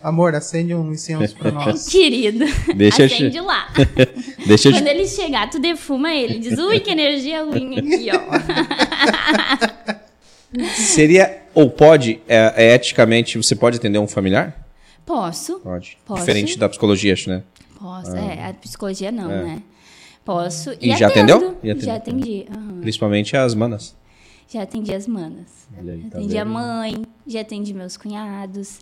ó, amor, acende um incenso pra nós. Querido, Deixa eu acende lá. Deixa eu Quando te... ele chegar, tu defuma ele. Diz, ui, que energia ruim aqui, ó. Seria, ou pode, é, é eticamente, você pode atender um familiar? Posso, Pode. Posso. Diferente da psicologia, acho, né? posso. É, a psicologia não, É. né? Posso. E já atendeu? E Já atendeu. atendi. aham. Principalmente as manas. Já atendi as manas. Aí, tá atendi a mãe, já atendi meus cunhados.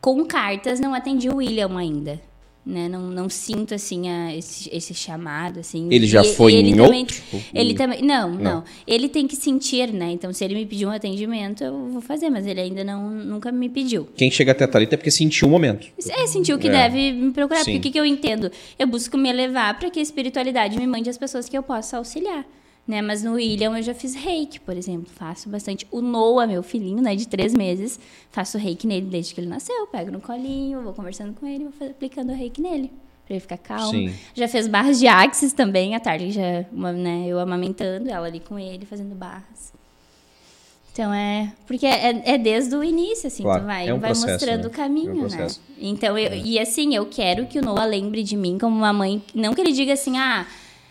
Com cartas, não atendi o William ainda. Né? Não, não sinto, assim, a- esse, esse chamado, assim. Ele já E- foi ele em também, outro? Ele também... Não, não, Não. Ele tem que sentir, né? Então, se ele me pedir um atendimento, eu vou fazer. Mas ele ainda não, nunca me pediu. Quem chega até a Thalita é porque sentiu o momento. É, sentiu que É. deve me procurar. Sim. Porque o que, que eu entendo? Eu busco me elevar para que a espiritualidade me mande as pessoas que eu possa auxiliar. Né? Mas no William eu já fiz reiki, por exemplo. Faço bastante. O Noah, meu filhinho, né, de três meses, faço reiki nele desde que ele nasceu. Pego no colinho, vou conversando com ele, vou aplicando reiki nele. Pra ele ficar calmo. Sim. Já fez barras de axis também, à tarde já, uma, né, eu amamentando, ela ali com ele, fazendo barras. Então é. Porque é, é desde o início, assim, Claro, tu vai, é um vai processo, mostrando né? o caminho, É um né? Então, eu, e assim, eu quero que o Noah lembre de mim como uma mãe. Não que ele diga assim, ah,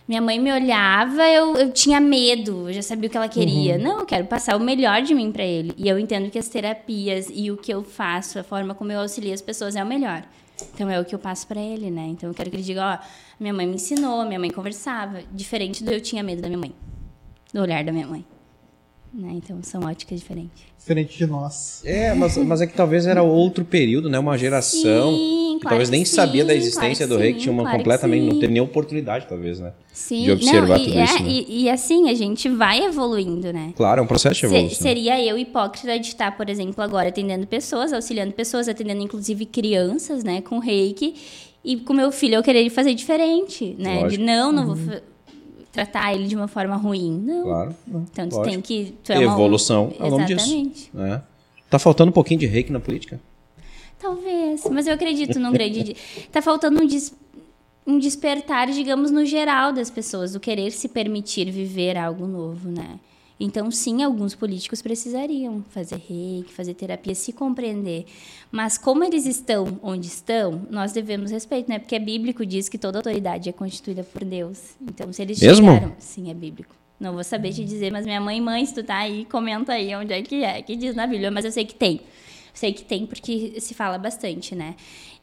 minha mãe me olhava, eu, eu tinha medo, eu já sabia o que ela queria. Não, eu quero passar o melhor de mim pra ele. E eu entendo que as terapias e o que eu faço, a forma como eu auxilio as pessoas é o melhor. Então é o que eu passo pra ele, né? Então eu quero que ele diga, ó, minha mãe me ensinou, minha mãe conversava, diferente do eu tinha medo da minha mãe, do olhar da minha mãe. Né? Então são óticas diferentes. Diferente de nós. É, mas, mas é que talvez era outro período, né? Uma geração Sim, que claro talvez nem sabia da sim, existência claro do rei, que sim, tinha uma claro completamente, não sim. teve nem oportunidade, talvez, né? Sim, de observar não, e, tudo é, isso, né? e, e assim, a gente vai evoluindo, né? Claro, é um processo de Se- evolução. seria eu hipócrita de estar, por exemplo, agora atendendo pessoas, auxiliando pessoas, atendendo inclusive crianças, né, com reiki, e com meu filho eu querer fazer diferente, né? Lógico. De não, não vou fa- tratar ele de uma forma ruim. Não. Claro. Então tu lógico. tem que. Tu é uma- Evolução ao nome disso. Exatamente. né? Tá faltando um pouquinho de reiki na política? Talvez, mas eu acredito num grande. Tá faltando um, des- um despertar, digamos, no geral das pessoas, do querer se permitir viver algo novo, né? Então, sim, alguns políticos precisariam fazer reiki, fazer terapia, se compreender. Mas como eles estão onde estão, nós devemos respeito, né? Porque é bíblico, diz que toda autoridade é constituída por Deus. Então, se eles Mesmo? chegaram... Sim, é bíblico. Não vou saber te dizer, mas minha mãe, mãe, se tu tá aí, comenta aí onde é que é, que diz na Bíblia, mas eu sei que tem. Sei que tem porque se fala bastante, né?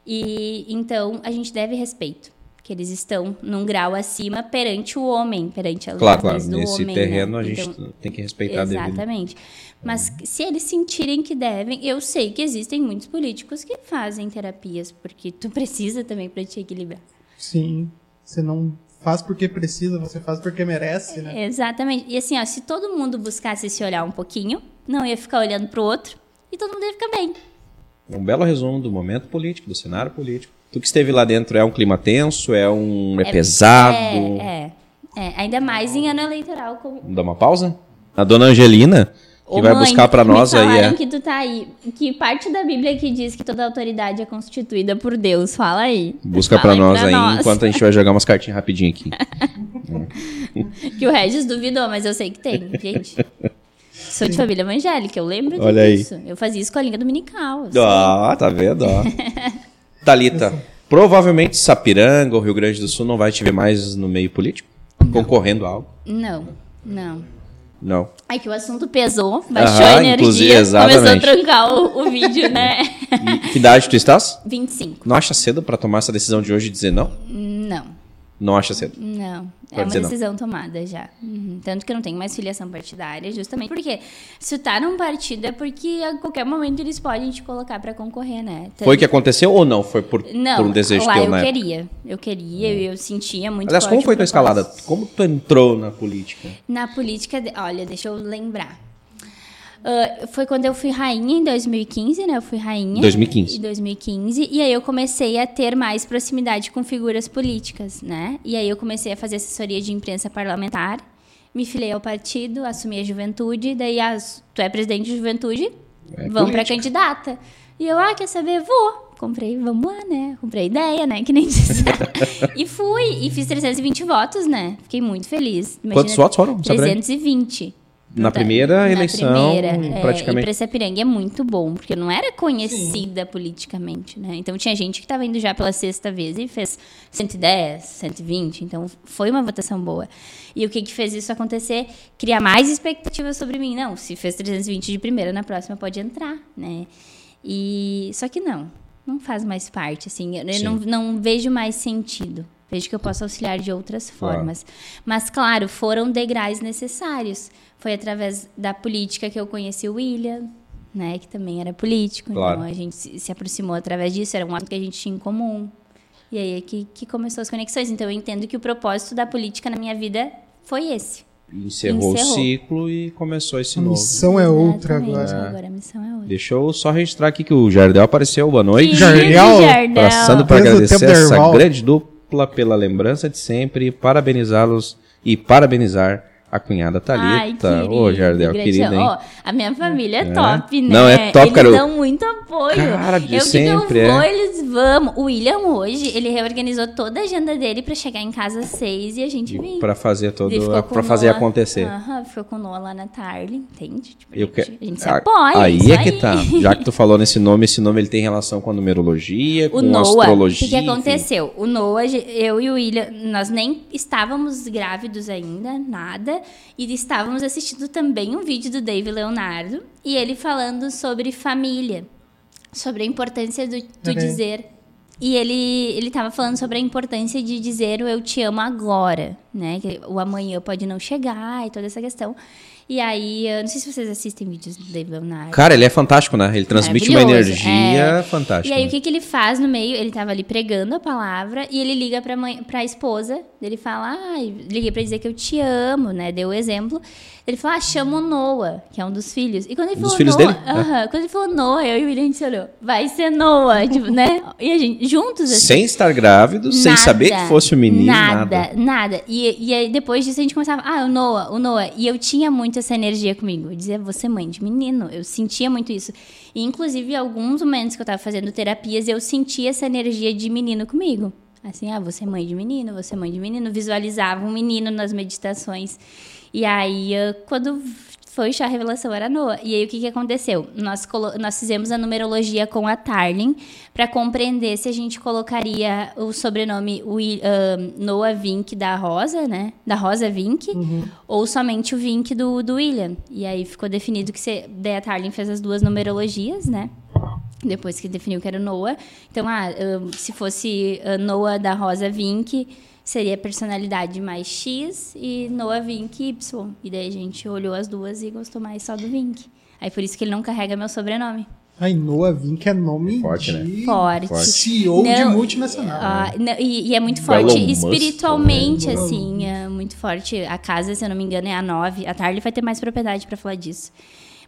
E então a gente deve respeito, que eles estão num grau acima perante o homem, perante a Claro, claro. do Nesse homem, terreno né? a gente Então, tem que respeitar. Exatamente. Mas se eles sentirem que devem, eu sei que existem muitos políticos que fazem terapias, porque tu precisa também para te equilibrar. Sim. Você não faz porque precisa, você faz porque merece, né? Exatamente. E assim, ó, se todo mundo buscasse se olhar um pouquinho, não ia ficar olhando pro outro e todo mundo ia ficar bem. Um belo resumo do momento político, do cenário político. Tu que esteve lá dentro, é um clima tenso, é um. é, pesado. É, é, é. Ainda mais em ano eleitoral. Como... Vamos dar uma pausa? A dona Angelina, que Ô, vai mãe, buscar pra me nós aí é. que tu tá aí. Que parte da Bíblia que diz que toda autoridade é constituída por Deus? Fala aí. Busca pra nós aí, nós. enquanto a gente vai jogar umas cartinhas rapidinho aqui. Que o Regis duvidou, mas eu sei que tem, gente. Sou de família evangélica, eu lembro Olha aí. disso. Eu fazia escolinha dominical. sei. Ó, tá vendo? Ó. Thalita, provavelmente Sapiranga ou Rio Grande do Sul não vai te ver mais no meio político? Concorrendo a algo. Não, não. Não. Aí que o assunto pesou, baixou Aham, a inclusive, energia, começou a trancar o, o vídeo, né? E que idade tu estás? 25. Não acha cedo pra tomar essa decisão de hoje e dizer não? Não. Não acha cedo. Não, é Pode uma dizer não. decisão tomada já. Uhum. Tanto que eu não tenho mais filiação partidária, justamente porque se tu tá num partido é porque a qualquer momento eles podem te colocar pra concorrer, né? Tanto- Foi o que aconteceu ou não? Foi por, Não, por um desejo lá teu, eu né? queria. Eu queria, eu sentia muito Aliás, como foi tua escalada? Como tu entrou na política? Na política, olha, deixa eu lembrar. Ah, foi quando eu fui rainha em 2015, né? Eu fui rainha. 2015. Em 2015. E aí eu comecei a ter mais proximidade com figuras políticas, né? E aí eu comecei a fazer assessoria de imprensa parlamentar. Me filiei ao partido, assumi a juventude. Daí, as, tu é presidente de juventude? É vamos pra política. candidata. E eu, ah, quer saber? Vou. Comprei, vamos lá, né? Comprei ideia, né? Que nem diz. e fui. E fiz 320 votos, né? Fiquei muito feliz. Quantos votos foram? Só pra- 320. Na primeira na eleição, primeira, é, praticamente. e pra Sapiranga é muito bom, porque eu não era conhecida politicamente, né? Então tinha gente que estava indo já pela sexta vez e fez 110, 120, então foi uma votação boa. E o que que fez isso acontecer? Criar mais expectativas sobre mim. Não, se fez 320 de primeira, na próxima pode entrar, né? E só que não, não faz mais parte, assim, eu, eu Sim. não, não vejo mais sentido. Vejo que eu posso auxiliar de outras Claro. formas. Mas, claro, foram degraus necessários. Foi através da política que eu conheci o William, né? Que também era político. Claro. Então a gente se aproximou através disso, era um ato que a gente tinha em comum. E aí é que, que começou as conexões. Então eu entendo que o propósito da política na minha vida foi esse. Encerrou, Encerrou. o ciclo e começou esse A novo. missão é outra agora. Agora a missão é outra. Deixa eu só registrar aqui que o Jardel apareceu. Boa noite. Querido Jardel, Jardel. Passando para agradecer essa grande dupla pela lembrança de sempre, parabenizá-los e parabenizar a cunhada Thalita. Ô, Jardel, gratidão. querida, hein? Ó, a minha família é, É. top, né? Não, é top, Eles cara. dão muito apoio. Cara, de eu que sempre, não vou, é. eles vão. O William hoje, ele reorganizou toda a agenda dele pra chegar em casa às seis e a gente vir. Para fazer todo, com o fazer Noah- acontecer. Aham, ficou com o Noah lá na Tarly, entende? Tipo, a, Eu gente, que- a gente se a- apoia. Aí é que tá. Já que tu falou nesse nome, esse nome ele tem relação com a numerologia, com O Noah, o astrologia. que, que enfim. aconteceu? O Noah, eu e o William, nós nem estávamos grávidos ainda, nada, e estávamos assistindo também um vídeo do Dave Leonardo, e ele falando sobre família, sobre a importância do, do dizer. E ele, ele tava falando sobre a importância de dizer o eu te amo agora, né? Que o amanhã pode não chegar e toda essa questão. E aí, eu não sei se vocês assistem vídeos do Dave Leonardo. Cara, ele é fantástico, né? Ele transmite uma energia é. fantástica. E aí, né? o que, que ele faz no meio? Ele tava ali pregando a palavra e ele liga pra, mãe, pra esposa. Ele fala, ah, liguei pra dizer que eu te amo, né? Deu o exemplo. Ele fala, ah, chama o Noah, que é um dos filhos. E quando ele Um falou Noah, dele? É. aham, quando ele falou Noah, eu e o William a gente se olhou. Vai ser Noah, tipo, né? E a gente, juntos assim. Sem estar grávido, sem Nada, saber que fosse o menino, nada. Nada, nada. E, e aí depois disso a gente começava, ah, o Noah, o Noah. E eu tinha muito essa energia comigo. Eu dizia, você é mãe de menino. Eu sentia muito isso. E inclusive, em alguns momentos que eu tava fazendo terapias, eu sentia essa energia de menino comigo. Assim, ah, você é mãe de menino, você é mãe de menino. Visualizava um menino nas meditações. E aí, quando foi a revelação era Noah. E aí o que, que aconteceu? Nós, nós fizemos a numerologia com a Tarlin para compreender se a gente colocaria o sobrenome Wi- ah, Noah Vink da Rosa, né? Da Rosa Vink, ou somente o Vink do, do William. E aí ficou definido que se, daí a Tarlin fez as duas numerologias, né? Depois que definiu que era o Noah. Então, ah, se fosse ah, Noah da Rosa Vink, seria personalidade mais X e Noah Vink Y. E daí a gente olhou as duas e gostou mais só do Vink. Aí por isso que ele não carrega meu sobrenome. Ai, Noah Vink é nome Forte, né? de Forte. Forte. CEO de Não, multinacional. Ah, não, e, e é muito Elon forte Musk espiritualmente, assim, é muito forte. A casa, se eu não me engano, é a 9. A Tarly vai ter mais propriedade pra falar disso.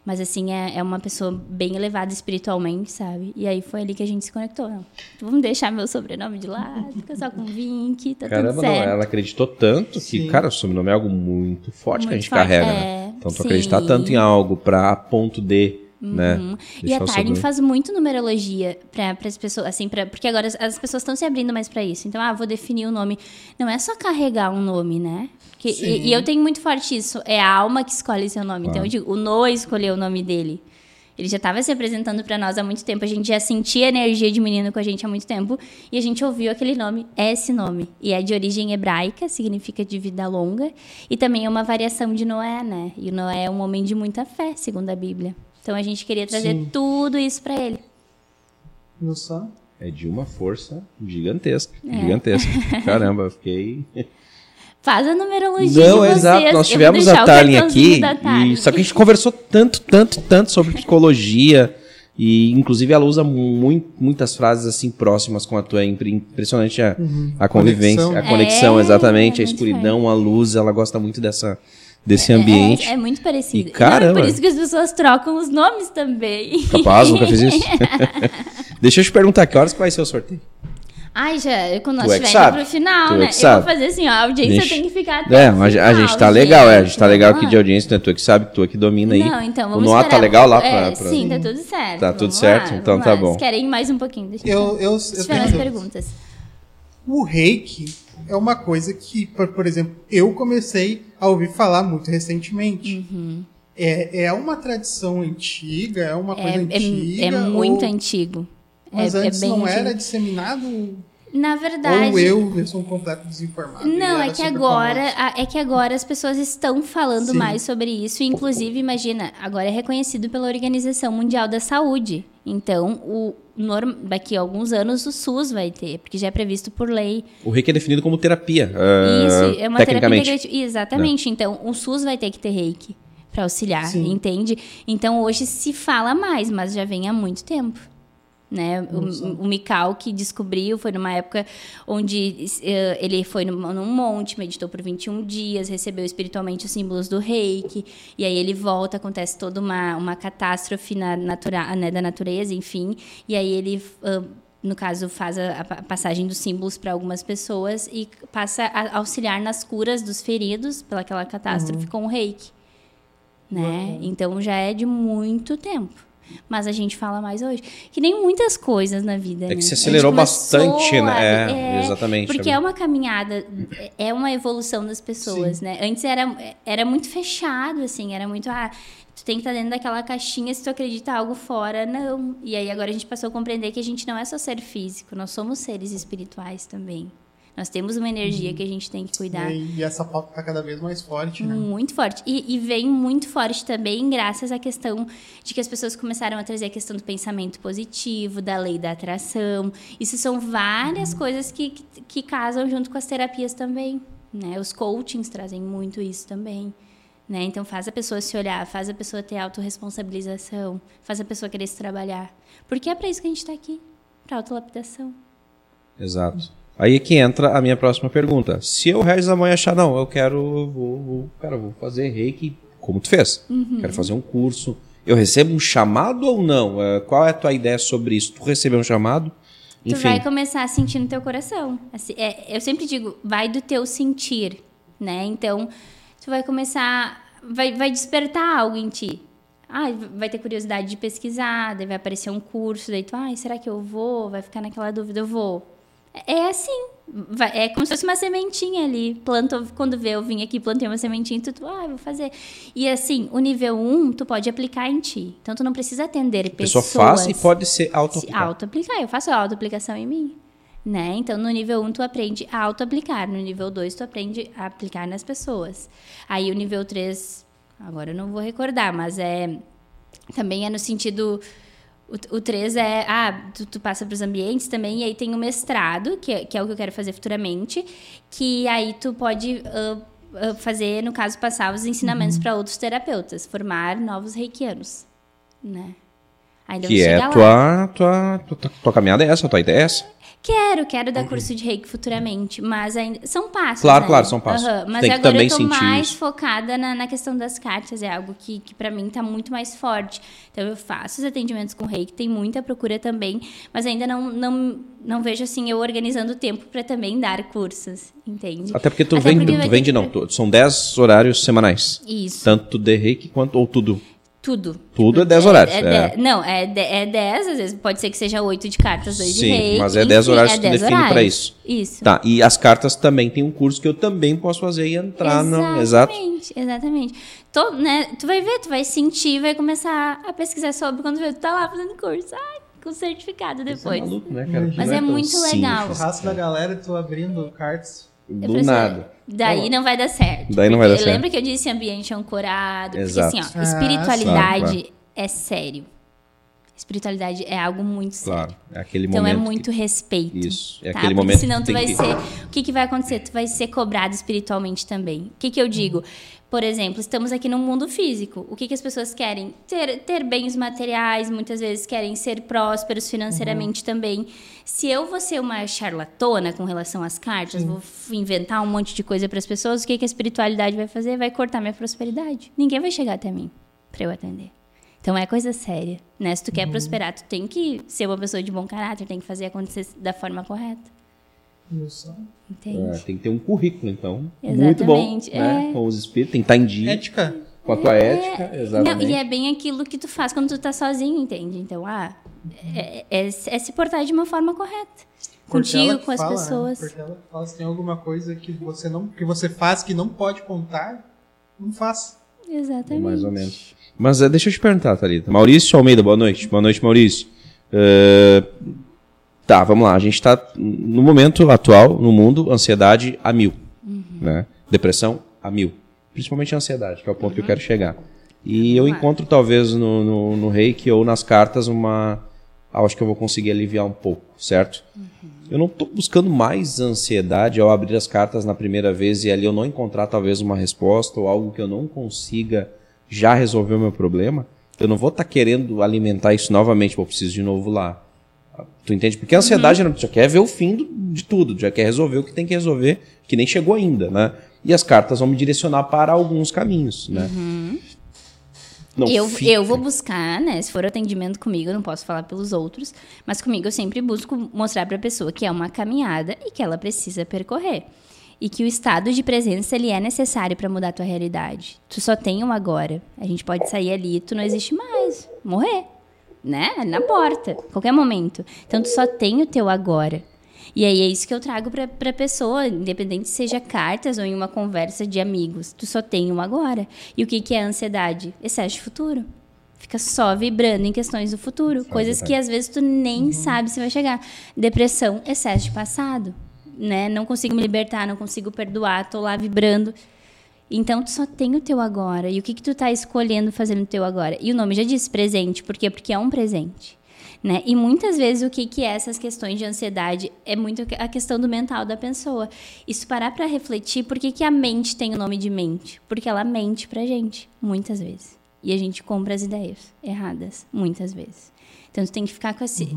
Mas, assim, é, é uma pessoa bem elevada espiritualmente, sabe? E aí foi ali que a gente se conectou. Não, vamos deixar meu sobrenome de lado, fica só com Vink, tá Caramba, tudo não, certo. ela acreditou tanto que, Sim. cara, o sobrenome é algo muito forte que a Muito gente forte, carrega, é, né? Então, tu sim. acreditar tanto em algo pra ponto de, né? Uhum. E deixar a o Tarlin sobrenome. faz muito numerologia para as pessoas, assim, pra, porque agora as, as pessoas estão se abrindo mais para isso. Então, ah, vou definir o nome. Não é só carregar um nome, né? Sim. e, e eu tenho muito forte isso. É a alma que escolhe seu nome. Então, eu digo, o Noah escolheu o nome dele. Ele já estava se apresentando para nós há muito tempo, a gente já sentia a energia de menino com a gente há muito tempo, e a gente ouviu aquele nome, é esse nome. E é de origem hebraica, significa de vida longa, e também é uma variação de Noé, né? E Noé é um homem de muita fé, segundo a Bíblia. Então a gente queria trazer Sim. tudo isso para ele. Viu só? É de uma força gigantesca. É. Gigantesca. Caramba, eu fiquei. Faz a numerologia Não, de vocês. exato. Nós tivemos a o Tarlin aqui. E, só que a gente conversou tanto, tanto, tanto sobre psicologia. E inclusive ela usa muito, muitas frases assim próximas com a tua. É impre- impressionante a, a convivência, Conexão. a conexão, É, exatamente. é a escuridão, a luz, ela gosta muito dessa, desse É- ambiente. É, é muito parecido. E, caramba. Não, é por isso que as pessoas trocam os nomes também. Capaz, nunca fiz isso. Deixa eu te perguntar, que horas que vai ser o sorteio? Ai, já, quando nós Tu é pro final, Tu é né? que eu sabe. vou fazer assim, ó, a audiência tem que ficar até É, o mas a, gente tá legal, é. A gente tá legal aqui de audiência, né? Tu é que sabe, tu é que domina aí. Não, então o vamos Noah tá esperar. legal lá É, pra. pra- Sim, tá tudo certo. Tá tudo certo? lá, Então tá lá. bom. Vocês querem mais um pouquinho? Deixa Eu, eu, eu mais tenho perguntas. O reiki é uma coisa que, por, por exemplo, eu comecei a ouvir falar muito recentemente. Uhum. É, é uma tradição antiga? É uma coisa É, é, antiga? é muito ou- antigo. Mas é, é antes bem não antigo. era disseminado? Na verdade. Ou eu, eu sou um completo desinformado? Não, é que agora, famoso? é que agora as pessoas estão falando Sim. mais sobre isso, inclusive, imagina, agora é reconhecido pela Organização Mundial da Saúde. Então, o norm, daqui a alguns anos o SUS vai ter, porque já é previsto por lei. O reiki é definido como terapia. ah, Isso, é uma terapia integrativa. Exatamente. Então, o SUS vai ter que ter reiki para auxiliar, Sim. entende? Então, hoje se fala mais, mas já vem há muito tempo. Né? O, o Mikau que descobriu foi numa época onde eh, ele foi num, num monte, meditou por 21 dias, recebeu espiritualmente os símbolos do reiki, e aí ele volta, acontece toda uma, uma catástrofe na natura, né, da natureza, enfim, e aí ele. ah, no caso, faz a, a passagem dos símbolos para algumas pessoas e passa a auxiliar nas curas dos feridos pelaquela catástrofe com o reiki. Né? Então já é de muito tempo. Mas a gente fala mais hoje. Que nem muitas coisas na vida. É né? que se acelerou bastante, né? a- É, exatamente. Porque é uma caminhada, é uma evolução das pessoas, né? Antes era, era muito fechado, assim, era muito. Ah, tu tem que estar dentro daquela caixinha se tu acredita algo fora, não. E aí agora a gente passou a compreender que a gente não é só ser físico, nós somos seres espirituais também. Nós temos uma energia que a gente tem que cuidar. E, e essa pauta tá cada vez mais forte, né? Muito forte. E, e vem muito forte também graças à questão de que as pessoas começaram a trazer a questão do pensamento positivo, da lei da atração. Isso são várias coisas que, que, que casam junto com as terapias também. Né? Os coachings trazem muito isso também. Né? Então faz a pessoa se olhar, faz a pessoa ter autorresponsabilização, faz a pessoa querer se trabalhar. Porque é para isso que a gente está aqui, para autolapidação. Exato. Aí é que entra a minha próxima pergunta. Se eu, Regis Amanhã, achar, não, eu quero, vou, vou, cara, vou fazer reiki como tu fez. Uhum. Quero fazer um curso. Eu recebo um chamado ou não? Eh, Qual é a tua ideia sobre isso? Tu recebeu um chamado? Tu Enfim, vai começar a sentir no teu coração. Assim, é, eu sempre digo, vai do teu sentir, né? Então, tu vai começar, vai, vai despertar algo em ti. Ah, vai ter curiosidade de pesquisar, daí vai aparecer um curso, daí tu, ai, será que eu vou? Vai ficar naquela dúvida, eu vou. É assim, é como se fosse uma sementinha ali. Planta, quando vê, eu vim aqui, plantei uma sementinha, tu, tu, ah, vou fazer. E assim, o nível 1, tu pode aplicar em ti. Então, tu não precisa atender a pessoa pessoas faz e pode ser se auto auto-aplicar. Eu faço a auto-aplicação em mim. Né? Então, no nível 1, tu aprende a auto-aplicar. No nível 2, tu aprende a aplicar nas pessoas. Aí, o nível 3, agora eu não vou recordar, mas é também é no sentido... O, o 3 é, ah, tu, tu passa para os ambientes também, e aí tem o mestrado, que é, que é o que eu quero fazer futuramente, que aí tu pode ah, ah, fazer, no caso, passar os ensinamentos para outros terapeutas, formar novos reikianos, né? Ainda Que é tua, tua, tua, tua caminhada é essa, tua ideia é essa. Quero, quero dar curso de reiki futuramente, mas ainda são passos. Claro, né? claro, são passos. Tu Mas tem agora eu tô mais isso. focada na, na questão das cartas, é algo que, que para mim tá muito mais forte. Então eu faço os atendimentos com reiki, tem muita procura também, mas ainda não, não, não vejo assim eu organizando o tempo para também dar cursos, entende? Até porque tu Até vende, porque tu vende ter não, tu- são 10 horários semanais. Isso. Tanto de reiki quanto ou tudo. Tudo. Tudo é 10 horários. É, é. de- não, é, de- é 10, às vezes pode ser que seja 8 de cartas, 2 de Sim, rei. mas é 10 horários que tu define pra isso. Isso. Tá, e as cartas também tem um curso que eu também posso fazer e entrar no. Exato. Exatamente, exatamente. Tô, né, tu vai ver, tu vai sentir, vai começar a pesquisar sobre quando tu tá lá fazendo curso. Ai, com certificado Isso é depois. maluco, né, cara? Mas é tão muito legal. Churrasco da galera, tu abrindo cartas. Do assim, nada. Daí não vai dar certo. Daí não vai dar certo. Lembra que eu disse ambiente ancorado? Exato. Porque assim, ó, Ah, espiritualidade claro, é sério. Espiritualidade é algo muito sério. Claro, é aquele Então momento. é muito respeito. Isso, é tá? aquele Porque momento senão que tu vai que- ser. O que, que vai acontecer? Tu vai ser cobrado espiritualmente também. O que, que eu digo? Por exemplo, estamos aqui no mundo físico. O que, que as pessoas querem? Ter, ter bens materiais, muitas vezes querem ser prósperos financeiramente Uhum. também. Se eu vou ser uma charlatona com relação às cartas, vou f- inventar um monte de coisa para as pessoas, o que, que a espiritualidade vai fazer? Vai cortar minha prosperidade. Ninguém vai chegar até mim para eu atender. Então é coisa séria, né? Se tu Uhum. quer prosperar, tu tem que ser uma pessoa de bom caráter, tem que fazer acontecer da forma correta. Entende? É, tem que ter um currículo, então. Muito bom. Exatamente, Né? é. Com os espíritos, tem que estar em dia Ética. com a tua ética. Não, Exatamente. e é bem aquilo que tu faz quando tu tá sozinho, entende? Então, ah, é, é- é se portar de uma forma correta. Porque Contigo, com as fala, né? pessoas. Porque ela fala se tem alguma coisa que você não que você faz que não pode contar, não faça. Exatamente. Mais ou menos. Mas é, deixa eu te perguntar, Thalita. Maurício Almeida, boa noite. Boa noite, Maurício. É, Tá, vamos lá. A gente está, no momento atual, no mundo, ansiedade a mil. Né? Depressão a mil. Principalmente a ansiedade, que é o ponto que eu quero chegar. E eu Vamos lá. encontro, talvez, no, no, no reiki ou nas cartas, uma. ah, acho que eu vou conseguir aliviar um pouco, certo? Eu não estou buscando mais ansiedade ao abrir as cartas na primeira vez e ali eu não encontrar talvez uma resposta ou algo que eu não consiga já resolver o meu problema. Eu não vou estar querendo alimentar isso novamente, eu preciso de novo lá. Tu entende? Porque a ansiedade Uhum. já quer ver o fim do- de tudo, já quer resolver o que tem que resolver, que nem chegou ainda, né? E as cartas vão me direcionar para alguns caminhos, né? Não Uhum. eu, fica- eu vou buscar, né? Se for atendimento comigo, eu não posso falar pelos outros, mas comigo eu sempre busco mostrar para a pessoa que é uma caminhada e que ela precisa percorrer. E que o estado de presença ele é necessário para mudar a tua realidade. Tu só tem um agora. A gente pode sair ali, tu não existe mais, morrer, né? Na porta, qualquer momento. Então tu só tem o teu agora. E aí é isso que eu trago pra, pra pessoa, independente se seja cartas ou em uma conversa de amigos. Tu só tem um agora. E o que, que é ansiedade? Excesso de futuro. Fica só vibrando em questões do futuro. coisas que às vezes tu nem sabe se vai chegar. Depressão, excesso de passado. Né? Não consigo me libertar, não consigo perdoar, tô lá vibrando. Então tu só tem o teu agora. E o que que tu tá escolhendo fazer no teu agora? E o nome já diz presente, por quê? Porque é um presente. Né? E muitas vezes o que, que é essas questões de ansiedade é muito a questão do mental da pessoa. Isso parar para refletir, por que, que a mente tem o nome de mente? Porque ela mente pra gente, muitas vezes. E a gente compra as ideias erradas, muitas vezes. Então tu tem que ficar com esse.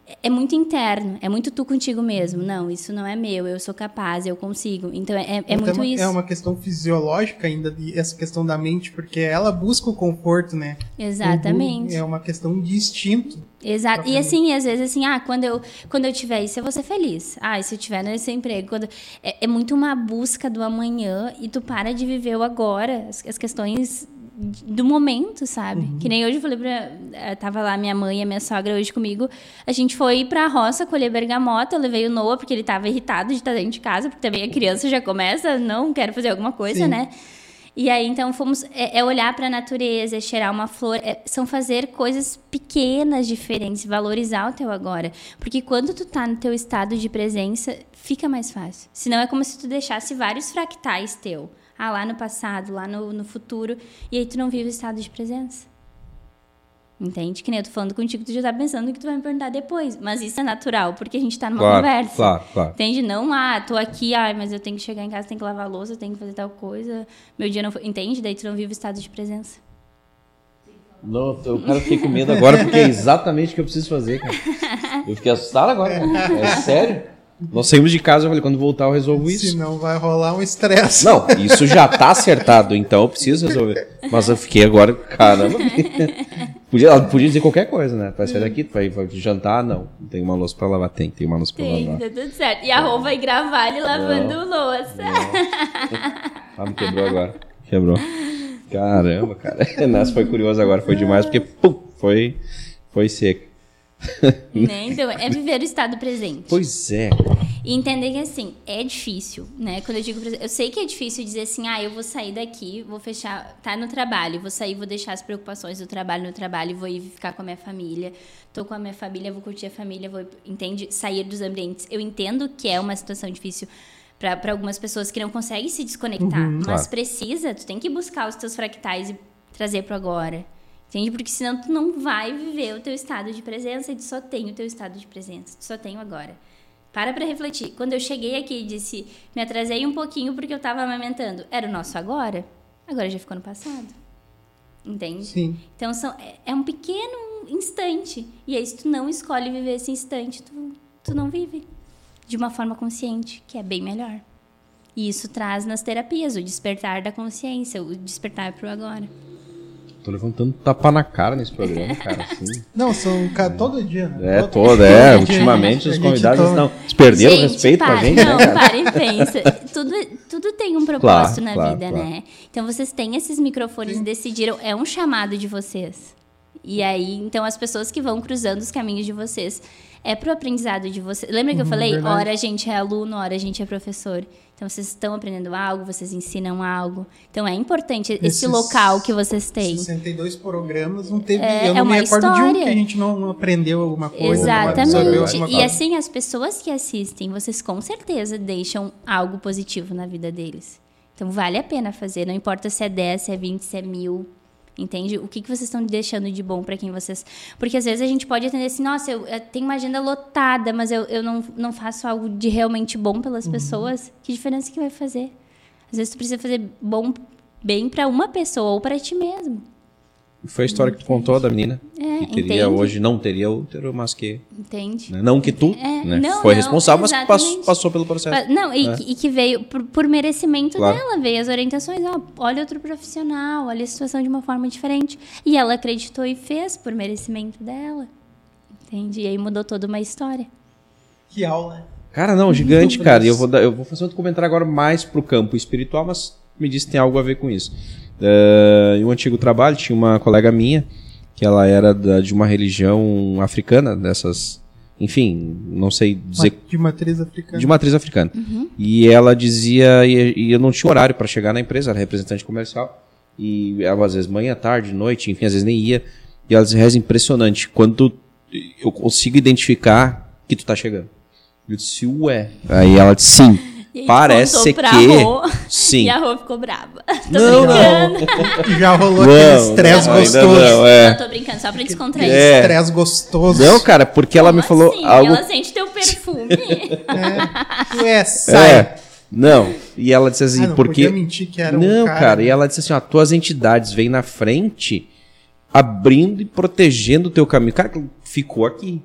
É- É muito interno, é muito tu contigo mesmo. Não, isso não é meu, eu sou capaz, eu consigo. Então é, é Então, muito uma- isso. É uma questão fisiológica ainda, de- essa questão da mente, porque ela busca o conforto, né? Exatamente. É uma questão de instinto. Exato. E assim, às vezes assim, ah, quando eu, quando eu tiver isso, eu vou ser feliz. Ah, e se eu tiver nesse emprego, quando é, é muito uma busca do amanhã e tu para de viver o agora, as, as questões do momento, sabe? Que nem hoje eu falei pra. eh, Tava lá minha mãe e a minha sogra hoje comigo. A gente foi pra roça colher bergamota. Eu levei o Noah porque ele tava irritado de estar dentro de casa, porque também a criança já começa, não quero fazer alguma coisa, Sim. né? E aí, então, fomos. É, é olhar para a natureza, é cheirar uma flor, é- são fazer coisas pequenas, diferentes, valorizar o teu agora. Porque quando tu tá no teu estado de presença, fica mais fácil. Senão é como se tu deixasse vários fractais teu. Ah, lá no passado, lá no, no futuro. E aí tu não vive o estado de presença. Entende? Que nem eu tô falando contigo, tu já tá pensando no que tu vai me perguntar depois. Mas isso é natural, porque a gente tá numa Claro, conversa. claro, claro. Entende? Não, ah, tô aqui, ai, mas eu tenho que chegar em casa, tenho que lavar a louça, tenho que fazer tal coisa. Meu dia não foi. Entende? Daí tu não vive o estado de presença. Não, eu, cara, fiquei com medo agora porque é exatamente o que eu preciso fazer, cara. Eu fiquei assustado agora, cara. É sério? Nós saímos de casa, eu falei, quando voltar eu resolvo isso. Senão vai rolar um estresse. Não, isso já tá acertado, então eu preciso resolver. Mas eu fiquei agora, caramba. Podia, ela podia dizer qualquer coisa, né? Vai sair daqui, tu vai, vai jantar? Não. Tem uma louça pra lavar? Tem, tem uma louça pra Tem, lavar. tá tudo certo. E a Rô vai gravar ele lavando louça. Ah, me quebrou agora. Quebrou. Caramba, cara. Nessa foi curioso agora, foi demais, porque pum, foi, foi seca. né? Então, é viver o estado presente. Pois é. E entender que, assim, é difícil, né? Quando eu digo... Eu sei que é difícil dizer assim, ah, eu vou sair daqui, vou fechar... Tá no trabalho, vou sair, vou deixar as preocupações do trabalho no trabalho, vou ir ficar com a minha família. Tô com a minha família, vou curtir a família, vou... Entende? Sair dos ambientes. Eu entendo que é uma situação difícil para algumas pessoas que não conseguem se desconectar. Uhum. mas Claro. precisa, tu tem que buscar os teus fractais e trazer pro agora. Entende? Porque senão tu não vai viver o teu estado de presença e tu só tem o teu estado de presença. Tu só tem o agora. Para pra refletir. Quando eu cheguei aqui e disse, me atrasei um pouquinho porque eu tava amamentando. Era o nosso agora? Agora já ficou no passado. Entende? Sim. Então são, é, é um pequeno instante. E aí, se tu não escolhe viver esse instante, tu, tu não vive de uma forma consciente, que é bem melhor. E isso traz nas terapias o despertar da consciência, o despertar pro agora. Tô levantando tapa na cara nesse programa, cara. Assim. Não, são ca- todo dia. né? É, Todo- toda, é. todo dia. Ultimamente os convidados estão. Perderam o Gente, respeito com a para, gente, não, né, cara? para e pensa. Tudo, tudo tem um propósito Claro, na claro, vida, claro. né? Então vocês têm esses microfones e decidiram, é um chamado de vocês. E aí, então as pessoas que vão cruzando os caminhos de vocês é pro aprendizado de vocês. Lembra que eu Uhum, falei? verdade. Hora a gente é aluno, hora a gente é professor. Então vocês estão aprendendo algo, vocês ensinam algo. Então é importante esse Esses local que vocês têm. 62 programas, não teve. É- eu é não me uma recordo de um história. que a gente não aprendeu alguma coisa. Exatamente. alguma E coisa. assim, as pessoas que assistem, vocês com certeza deixam algo positivo na vida deles. Então vale a pena fazer. Não importa se é 10, se é 20, se é mil. Entende? O que, que vocês estão deixando de bom para quem vocês. Porque às vezes a gente pode atender assim, nossa, eu, eu tenho uma agenda lotada, mas eu, eu não, não faço algo de realmente bom pelas Uhum. pessoas. Que diferença que vai fazer? Às vezes tu precisa fazer bom, bem para uma pessoa ou para ti mesmo. Foi a história que tu contou da menina. É, que teria entende? hoje, não teria útero, mas que. Entende? né, Não que tu É, né, não, foi não, responsável, mas que passou, exatamente. passou pelo processo. Não, e, É. que- e que veio por, por merecimento Claro. dela, veio as orientações, ó, olha outro profissional, olha a situação de uma forma diferente. E ela acreditou e fez por merecimento dela. Entende? E aí mudou toda uma história. Que aula. Cara, não, gigante, cara. E eu vou, dar- eu vou fazer outro comentário agora mais pro campo espiritual, mas me disse que tem algo a ver com isso. Eh, em um antigo trabalho, tinha uma colega minha, que ela era da- de uma religião africana, dessas. Enfim, não sei dizer. De matriz africana. De matriz africana. E ela dizia, e, e eu não tinha horário para chegar na empresa, era representante comercial. E ela, às vezes, manhã, tarde, noite, enfim, às vezes nem ia. E ela dizia, "Reza, impressionante, quando eu consigo identificar que tu tá chegando. Eu disse, ué. Aí ela disse, sim. E Parece pra que. Rô, Sim. E a Rô ficou brava. Tô Não, brincando. Já rolou Não, aquele estresse não, gostoso. não, é. Não, tô brincando, só pra descontrair. É. Estresse gostoso. Não, cara, porque ela me Como falou assim? algo. Ela sente teu perfume. É. Ué, sai. É. Não. E ela disse assim, Ah, não porque. mentir que era um não, cara. cara. E ela disse assim: ó, tuas entidades vêm na frente, abrindo e protegendo o teu caminho. Cara, ficou aqui.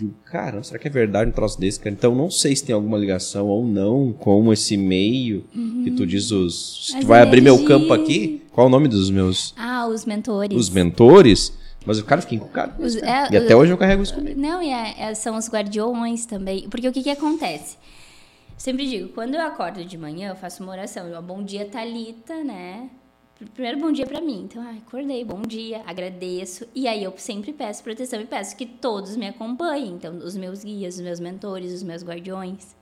Eu, Caramba, será que é verdade um troço desse, cara? Então não sei se tem alguma ligação ou não com esse meio que tu diz os. Se tu vai abrir meu campo aqui, qual é o nome dos meus ah, os mentores. os mentores? Mas o cara fica encucado. Os- cara. é, e até hoje eu carrego isso comigo. Não, e é- é- são os guardiões também. Porque o que, que acontece? Sempre digo, quando eu acordo de manhã, eu faço uma oração. Eu, bom dia, Thalita, né? Primeiro, bom dia pra mim. Então, ai, acordei, bom dia, agradeço. E aí, eu sempre peço proteção e peço que todos me acompanhem. Então, os meus guias, os meus mentores, os meus guardiões.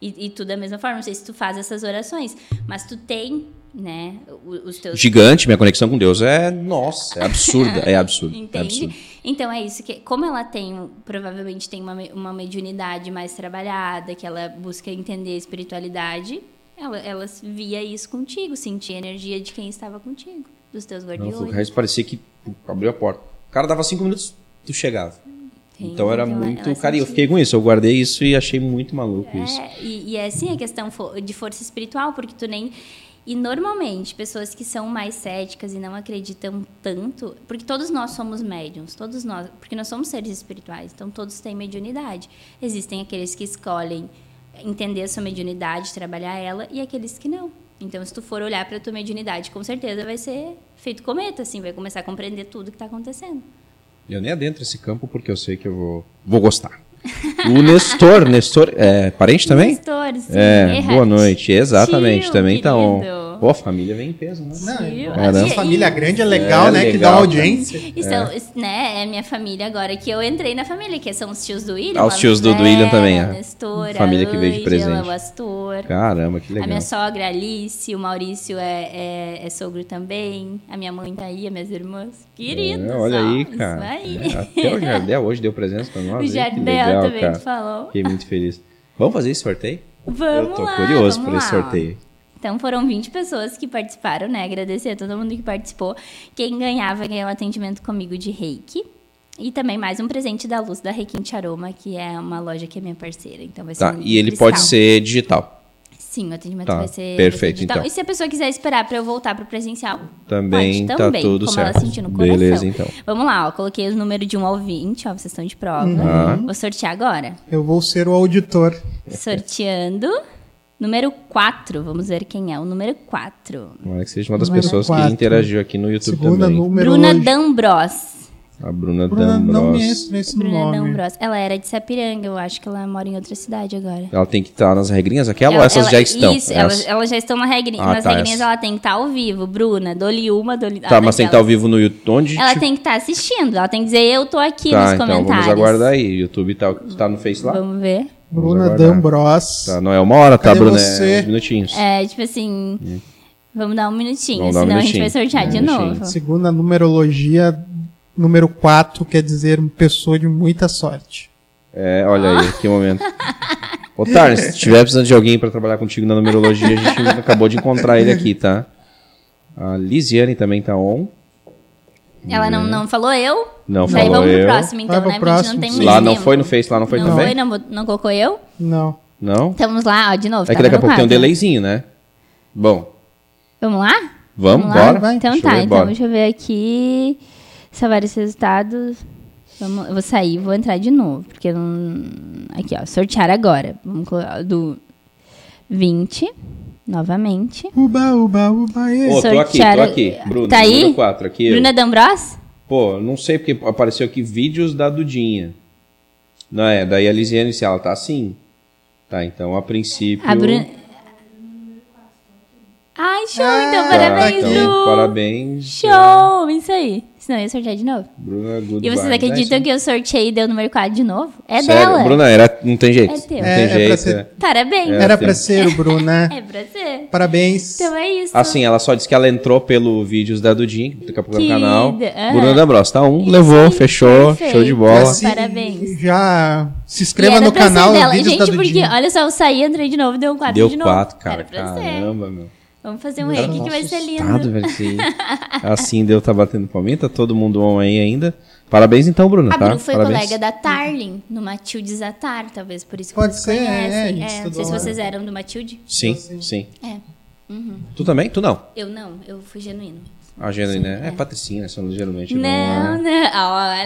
E, e tudo da mesma forma. Não sei se tu faz essas orações, mas tu tem, né, os teus Gigante, minha conexão com Deus é. Nossa, é absurda. É absurdo. É Entende? absurdo. Então é isso que, como ela tem, provavelmente tem uma, uma mediunidade mais trabalhada, que ela busca entender a espiritualidade, ela, ela via isso contigo, sentia a energia de quem estava contigo, dos teus Não, guardiões. o resto parecia que abriu a porta. O cara dava cinco minutos, tu chegava. Entende? Então era Então, muito. ela Cara, eu fiquei com isso. Eu guardei isso e achei muito maluco isso. É, e, e é assim a questão de força espiritual, porque tu nem. E normalmente, pessoas que são mais céticas e não acreditam tanto, porque todos nós somos médiums, todos nós, porque nós somos seres espirituais, então todos têm mediunidade. Existem aqueles que escolhem entender a sua mediunidade, trabalhar ela, e aqueles que não. Então, se tu for olhar para tua mediunidade, com certeza vai ser feito cometa, assim, vai começar a compreender tudo que está acontecendo. Eu nem adentro esse campo porque eu sei que eu vou, vou gostar. O Nestor, Nestor, é parente também? Nestor, sim, É, boa noite. Exatamente, Tio, também tá on. Pô, a família vem em peso, né? Não, e- família grande é legal, É né? que legal, dá cara. audiência. E são, né, é minha família agora que eu entrei na família, que são os tios do William. Ah, os a tios do- do William também, a é. Nestor, Família a que veio de presente. o Astor. Caramba, que A legal. minha sogra, a Alice, o Maurício é, é, é sogro também. A minha mãe tá aí, as minhas irmãs. Queridos. É, olha aí, isso cara. aí. É, até o Jardel hoje deu presença pra nós. O que Jardel legal, também cara. falou. Fiquei muito feliz. Vamos fazer esse sorteio? Vamos Eu tô lá, curioso por esse lá, sorteio. Então foram 20 pessoas que participaram, né? Agradecer a todo mundo que participou. Quem ganhava ganhou atendimento comigo de reiki. E também mais um presente da Luz da Requinte Aroma, que é uma loja que é minha parceira. Então vai ser Tá, um e ele cristal. pode ser digital. Sim, o atendimento Tá, vai ser perfeito, digital. então. E se a pessoa quiser esperar pra eu voltar pro presencial, Também pode tá também, tudo como certo. ela sentir no coração. Beleza, então. Vamos lá, ó. Coloquei os números de 1 ao 20, ó. Vocês estão de prova. Uhum. Vou sortear agora. Eu vou ser o auditor. Sorteando. Número 4. Vamos ver quem é o número 4. Tomara que seja uma das Número pessoas quatro. que interagiu aqui no YouTube Segunda também. número Bruna hoje. D'Ambros. A Bruna, Bruna não me D'Ambros. entra nesse Bruna nome. D'Ambros. Ela era de Sapiranga, eu acho que ela mora em outra cidade agora. Ela tem que estar nas regrinhas aquela ou essas já estão? Isso, elas, já estão na regrinha, Ah, nas tá, regrinhas, essa. ela tem que estar ao vivo. Bruna, dou-lhe uma, dou-lhe... Tá, mas tem que estar ao vivo no YouTube. Onde? Ela tipo- tem que estar assistindo, ela tem que dizer eu tô aqui Tá, nos então comentários. vamos aguardar aí. YouTube tá, tá no Face lá? Vamos ver. Bruna. D'Ambros. Tá, não é uma hora, tá, Cadê Bruna? você? É uns minutinhos. É, tipo assim, vamos dar um minutinho, Vamos um senão a gente minutinho. vai sortear Um de minutinho. novo. Segundo a numerologia, número 4 quer dizer pessoa de muita sorte. É, olha aí, que momento. Ô, Tarn, se tiver precisando de alguém pra trabalhar contigo na numerologia, a gente acabou de encontrar ele aqui, tá? A Lisiane também tá on. Ela não, não falou eu? Não Daí falou vamos eu. pro próximo, então, Vai né? Porque a gente próximo. não tem muito Lá não tempo. foi no Face, lá não foi não também? Foi, não, não colocou eu? Não. Não? Então vamos lá, ó, de novo. É que tava daqui a pouco tem um quadro. delayzinho, né? Bom, Vamos lá? vamos, lá? bora? vai. Então tá, ver, então bora. deixa eu ver aqui. Salvar esses resultados. Vamos, eu vou sair, vou entrar de novo. Porque eu não. Aqui, ó. Sortear agora. Vamos colocar do 20. Novamente. Uba, uba, uba. e. Ô, tô aqui, Sortear- tô aqui. Bruna, Tá aí? número 4, aqui. eu. Bruna D'Ambros? Pô, não sei porque apareceu aqui vídeos da Dudinha. Não é, daí a Lisiane, se ela tá assim. Tá, então a princípio... A Bruna. Ai, show! Ah, então, tá, parabéns, então, Bru! parabéns. Show! Isso aí. Senão eu ia sortear de novo. Bruna, good E vocês vibes. acreditam É que eu sorteei e deu o número 4 de novo? É. Sério, dela. Bruna, era, não tem jeito. É teu. Não É, tem é pra jeito. ser- é. Parabéns. É. Era pra ser o Bruna. É pra ser. Parabéns. Então é isso. Assim, ela só disse que ela entrou pelo vídeos da Dudinha, que daqui a pouco é no Que canal. aham. Bruna D'Ambros, tá um, Isso levou, aí, fechou, perfeito. show de bola. Já se- Parabéns. Já se inscreva no pra canal vídeos Gente, da porque, Dudinha. olha só, eu saí, entrei de novo, deu um 4 Deu de novo. quatro, cara. Era pra ser. Caramba, meu. Vamos fazer um reiki que vai ser lindo. velho, sim. Assim deu, tá batendo palminha, tá todo mundo on aí ainda. Parabéns então, Bruna, A tá? Bru foi Parabéns. colega da Tarlin, no Matilde Zatar, talvez por isso que Pode vocês ser, é, conhecem. a gente não sei se vocês eram do Matilde. Sim, Sim. sim. É. Tu também? Tu não. Eu não, eu fui genuíno. A Gênero, né? É patricinha, né? São geralmente Não, não. não. é.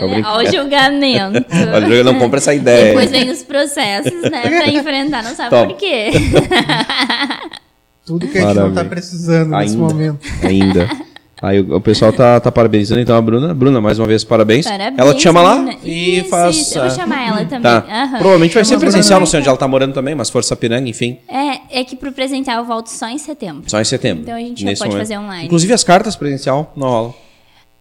Olha, olha o julgamento. Olha, eu não compra essa ideia. Depois vem os processos, né? Pra enfrentar, não sabe por quê. Tudo que a gente não tá Parabéns. precisando nesse Ainda. momento. Ainda. Aí o, o pessoal tá, tá parabenizando então a Bruna. Bruna, mais uma vez, parabéns. Parabéns. ela te chama lá Bruna. e Isso, faz. isso. Eu vou chamar ela também. Tá. Aham. Provavelmente vai ser presencial, não sei onde ela tá morando também, mas for Sapiranga, enfim. É, é que pro presencial eu volto só em setembro. Só em setembro. Então a gente já nesse pode momento. fazer online. Inclusive as cartas presencial não rola.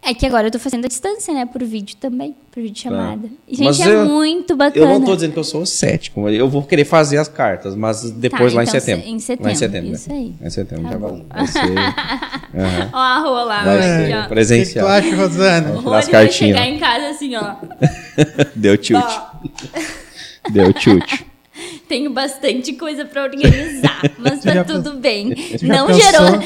É que agora eu tô fazendo a distância, né? Por vídeo também. Por vídeo chamada. E, Gente, Mas é eu- muito bacana. Eu não tô dizendo que eu sou cético, eu vou querer fazer as cartas, mas depois Tá, lá em então, setembro. em Lá setembro, em setembro. isso né? aí. Em setembro, Tá já bom. vai ser. Aham. Ó a Rô lá. Vai ser ó. O que, presencial. tu acha, Rosana? O Tirar Rony as vai cartinhas. chegar em casa assim, ó. Deu tilt. Deu tilt. Tenho bastante coisa pra organizar, mas tá tudo bem. Não pensou? gerou.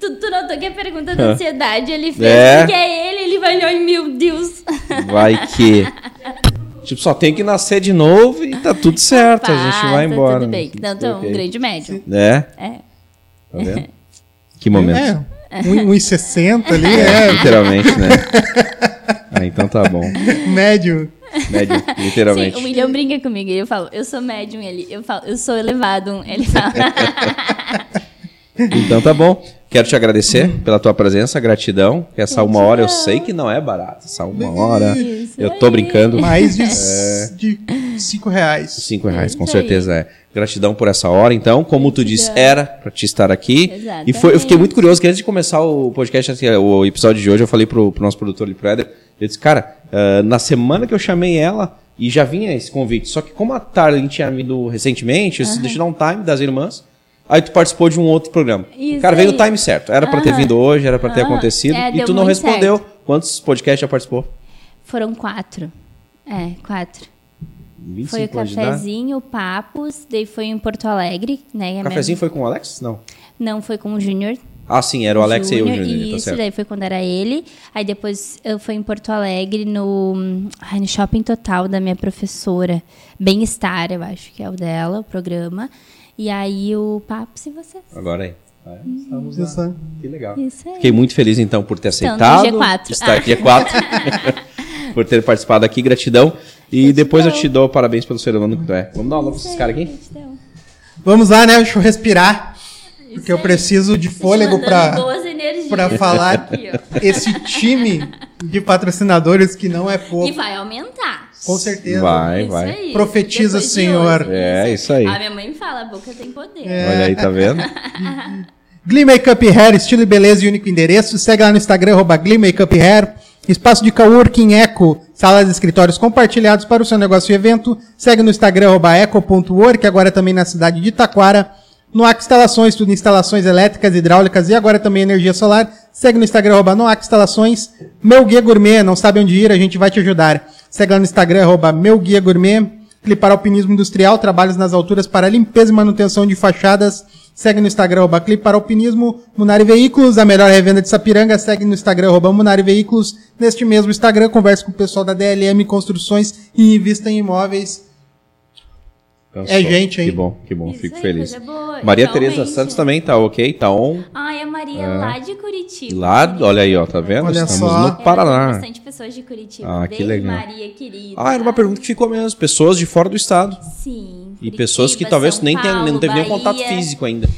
Tu, tu notou que a pergunta da ansiedade ele fez É. porque é ele, ele vai olhar e meu Deus. Vai que. Tipo, só tem que nascer de novo e tá tudo certo. a gente vai tá embora. Tudo bem. Então, Ok. um grande médium. É? É. Tá vendo? Que momento. É, 1,60 ali, é Literalmente, né? ah, então tá bom. médio. Médio, Sim, literalmente. o William brinca comigo e eu falo, eu sou médium, ele, eu falo, eu sou elevado, ele fala. Então tá bom. Quero te agradecer pela tua presença, gratidão. Que essa uma hora eu sei que não é barato. Essa uma hora. Isso Eu tô aí. brincando. Mais de, É. de 5 reais. Cinco reais, com Isso aí. certeza é. Gratidão por essa hora, então. Como tu disse, era pra te estar aqui. Exatamente. E foi, eu fiquei muito curioso que antes de começar o podcast, assim, o episódio de hoje, eu falei pro, pro nosso produtor ali, pro Éder, eu disse, cara, ah, na semana que eu chamei ela, e já vinha esse convite, só que como a Tarlin tinha vindo recentemente, eu disse, deixa eu dar um time das irmãs, aí tu participou de um outro programa. Isso cara, veio no time certo. Era pra ter vindo hoje, era pra ter acontecido, É, e tu não respondeu. certo. Quantos podcasts já participou? Foram quatro. É, quatro. 25 Foi o cafezinho, o Papos, daí foi em Porto Alegre, né? O cafezinho minha- foi com o Alex? Não. Não, foi com o Júnior. Ah, sim, era o Alex e eu, Júnior, Júnior, tá Isso, certo. daí foi quando era ele. Aí depois eu fui em Porto Alegre no, ai, no Shopping Total da minha professora. Bem-Estar, eu acho que é o dela, o programa. E aí o Papos e vocês. Agora aí. É, estamos lá. Que legal. Isso aí. Fiquei muito feliz então por ter Então, aceitado. G4. Estar Ah. G4. por ter participado aqui, gratidão. E depois eu te dou parabéns pelo ser humano que tu é. Vamos dar uma pra esses caras aqui? Então, Vamos lá, né? Deixa eu respirar. Porque eu preciso de fôlego energias pra falar aqui, esse time de patrocinadores que não é E pouco. vai aumentar. Com certeza. Vai, Isso vai. aí. Profetiza, Depois Senhor. hoje, É, isso aí. A minha mãe fala, a boca tem poder. É. Olha aí, tá vendo? Glee Makeup Hair, estilo e beleza e único endereço. Segue lá no Instagram, arroba Glee Makeup Hair. Espaço de coworking Eco, salas e escritórios compartilhados para o seu negócio e evento. Segue no Instagram, arroba eco.work, agora também na cidade de Taquara. Noac Instalações, tudo instalações elétricas, hidráulicas e agora também energia solar. Segue no Instagram, arroba Noac Instalações. Meu Guia Gourmet, não sabe onde ir, a gente vai te ajudar. Segue lá no Instagram, arroba Meu Guia Gourmet. Clipar Alpinismo Industrial, trabalhos nas alturas para limpeza e manutenção de fachadas. Segue no Instagram, arroba Clipar Alpinismo. Munari Veículos, a melhor revenda de Sapiranga. Segue no Instagram, arroba Munari Veículos. Neste mesmo Instagram, converse com o pessoal da DLM Construções e invista em imóveis. Cansou. É gente, hein? Que bom, que bom, Isso fico aí, feliz. Maria Realmente. Tereza Santos também tá ok, tá on. Ai, a Maria lá de Curitiba. Lá, olha aí, ó, tá vendo? Olha Estamos só. no É, tem Paraná. bastante pessoas de Curitiba. Ah, que legal. Maria, querida. Ah, era uma pergunta que ficou mesmo. Pessoas de fora do estado. Sim. E pessoas que Curitiba, talvez São nem tenham, não Paulo, teve nenhum contato físico ainda.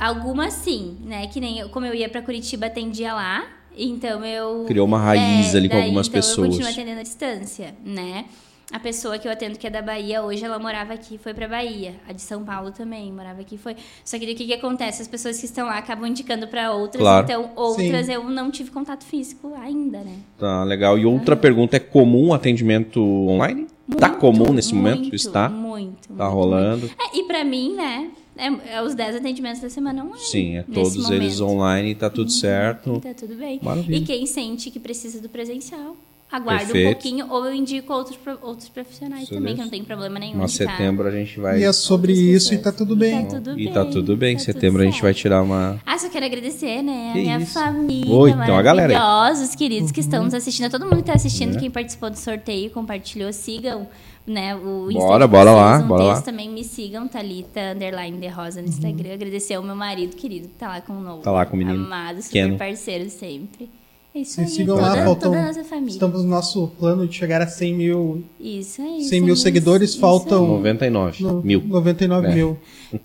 Ah, algumas sim, né? Que nem eu, como eu ia pra Curitiba, atendia lá. Então eu. Criou uma raiz ali com daí, algumas então pessoas. Eu continuo atendendo à distância, né? A pessoa que eu atendo, que é da Bahia, hoje ela morava aqui e foi pra Bahia. A de São Paulo também, morava aqui e foi. Só que o que, que acontece? As pessoas que estão lá acabam indicando pra outras. Claro. Então, outras eu não tive contato físico ainda, né? Tá, legal. E outra pergunta, é comum atendimento online? tá Muito, comum nesse momento? muito, Está? Muito. Tá muito, rolando? muito. É, e pra mim, né? É, é os 10 atendimentos da semana online. Sim, é todos eles momento. online, tá tudo certo. Tá tudo bem. Maravilha. E quem sente que precisa do presencial, aguarda Perfeito. um pouquinho ou eu indico outros, outros profissionais Isso também, mesmo. que não tem problema nenhum. Mas setembro a gente vai. E é sobre isso e tá tudo bem. Tá tudo E bem. tá tudo bem. tá setembro a tudo gente vai tirar uma. Ah, só quero agradecer, né? Que a minha isso. família. Oi, então a galera maravilhosos, queridos que estão nos assistindo. A todo mundo que tá assistindo, É. quem participou do sorteio, compartilhou, sigam. Né, o Bora, de bora vocês, lá, um bora lá. texto também me sigam, Thalita, underline de Rosa no Instagram. Agradecer ao meu marido querido que tá lá com o novo. Tá lá com o menino. Amado, super Keno. parceiro sempre. É isso aí, sigam toda, lá, faltam. toda a nossa família. Estamos no nosso plano de chegar a 100 mil. Isso aí. 100 mil seguidores, isso faltam- aí. 99 no- mil. 99 É. mil.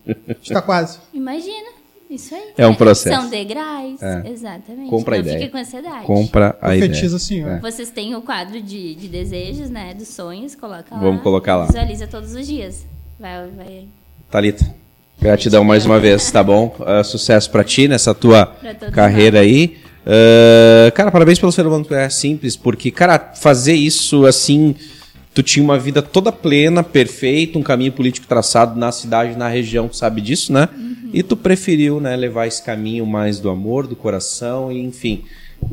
A gente tá quase. Imagina. Isso aí. É um processo. São degraus. É. Exatamente. Compra a Não ideia. fica com ansiedade. Compra a ideia. Profetiza, senhor. É. Vocês têm o quadro de, de desejos, né? Dos sonhos, coloca lá. Vamos colocar lá. Visualiza todos os dias. Vai, vai. Thalita, gratidão mais uma vez, tá bom? Ah, sucesso pra ti nessa tua carreira aí. Ah, cara, parabéns pelo ser humano é simples, porque, cara, fazer isso assim, tu tinha uma vida toda plena, perfeita, um caminho político traçado na cidade, na região, tu sabe disso, né? Uhum. E tu preferiu, né, levar esse caminho mais do amor, do coração, e enfim.